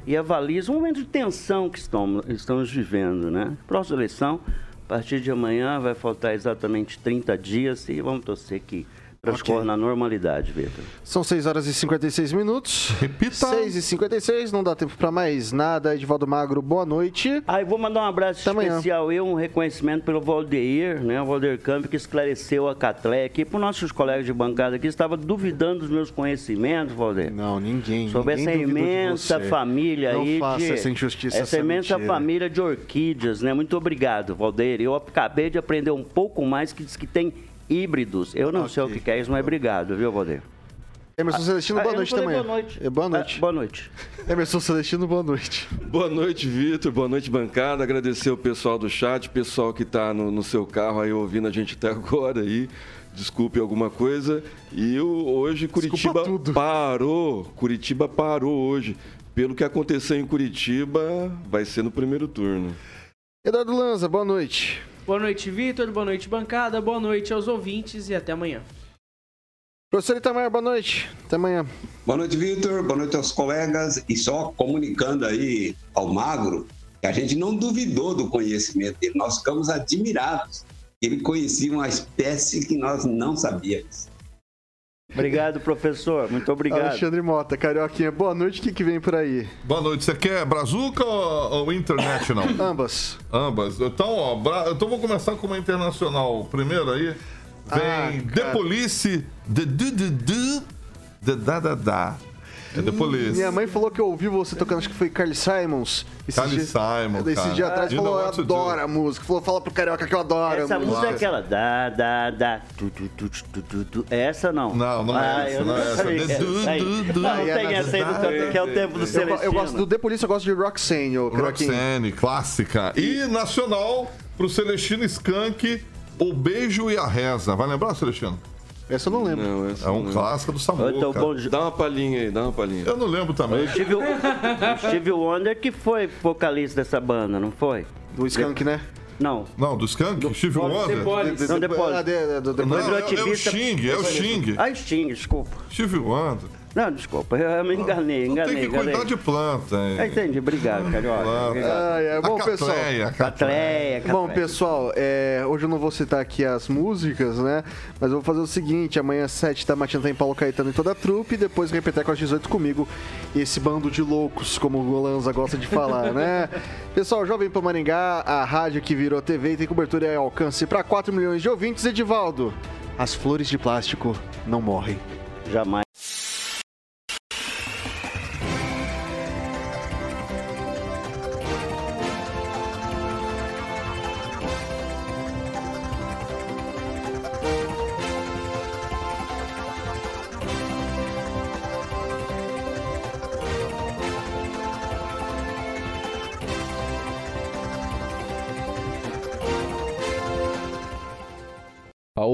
e avaliza um momento de tensão que estamos, estamos vivendo. Né? Próxima eleição, a partir de amanhã, vai faltar exatamente 30 dias e vamos torcer que transcorra na normalidade, Vitor. São 6 horas e 56 minutos. Repita. 6 e 56, não dá tempo pra mais nada. Edivaldo Magro, boa noite. Ah, e vou mandar um abraço Até amanhã. especial, eu, um reconhecimento pelo Valdeir, né, o Valdeir Campo, que esclareceu a Catlé aqui, para os nossos colegas de bancada que estavam duvidando dos meus conhecimentos, Valdeir. Não, ninguém. Sobre ninguém essa imensa família Não aí faça de... essa injustiça, Essa essa imensa mentira. família de orquídeas, né? Muito obrigado, Valdeir. Eu acabei de aprender um pouco mais que diz que tem híbridos. Eu não sei o que que é isso, mas obrigado, viu, Valdeir? Emerson Celestino, Ah, boa eu noite também. boa noite. É, boa noite. Ah, boa noite. Emerson Celestino, boa noite. Boa noite, Vitor. Boa noite, bancada. Agradecer o pessoal do chat, pessoal que está no, no seu carro aí ouvindo a gente até agora aí. Desculpe alguma coisa. E o- hoje Curitiba parou. Curitiba parou hoje. Pelo que aconteceu em Curitiba, vai ser no primeiro turno. Eduardo Lanza, boa noite. Boa noite, Vitor. Boa noite, bancada. Boa noite aos ouvintes e até amanhã. Professor Itamar, boa noite. Até amanhã. Boa noite, Vitor. Boa noite aos colegas. E só comunicando aí ao Magro que a gente não duvidou do conhecimento dele. Nós ficamos admirados. Ele conhecia uma espécie que nós não sabíamos. Obrigado, professor. Muito obrigado. Alexandre Mota, Carioquinha, boa noite. O que, que vem por aí? Boa noite. Você quer Brazuca ou, ou International? Ambas. Ambas. Então, ó, Bra... então vou começar com uma internacional primeiro aí. Vem Ah, The. Police, The Du Du Du, The Da Da Da. É The Police. Minha mãe falou que ouviu você tocando, acho que foi Carly Simons. Carly dia- Simon, Esse cara. dia atrás You falou, eu adoro a música. Falou, fala pro Carioca que eu adoro Essa a música. música é aquela da, da, da, tu, tu, tu, tu, tu, tu. É Essa não? Não, não é Ah, essa, eu não é essa. du, Aí, du, du. Não é tem essa aí do tanto que é o tempo do Eu, Celestino. eu gosto do The Police, eu gosto de Roxane, ô Carioquinha. Roxane, clássica. E nacional, pro Celestino Skank, O Beijo e a Reza. Vai lembrar, Celestino? Essa eu não lembro. Não, essa É um não. clássico do Samuca. Então, bom, Dá uma palhinha aí, dá uma palhinha. Eu não lembro também. Steve, o Steve Wonder que foi vocalista dessa banda, não foi? Do Skank, né? Não. Não, do Skank? Steve Wonder? Depois. Não, depois. Ah, de- de- de- Não, é, é o. Xing, é o Xing. Ah, Sting, desculpa. Steve Wonder. Não, desculpa, eu me enganei, Não enganei, tem que enganei. cuidar de planta, hein? Ah, entendi, obrigado, Carioca. Planta. Obrigado. Ai, ai, bom, a pessoal. Catleia, a Catleia. Catleia, Catleia. Bom, pessoal, é, hoje eu não vou citar aqui as músicas, né? Mas eu vou fazer o seguinte: amanhã às 7 da matina tem Paulo Caetano e toda a trupe, e depois Repeteco às 18 comigo. Esse bando de loucos, como o Lanza gosta de falar, né? Pessoal, Jovem Pan Maringá, a rádio que virou TV e tem cobertura e alcance para 4 milhões de ouvintes. Edivaldo, as flores de plástico não morrem. Jamais.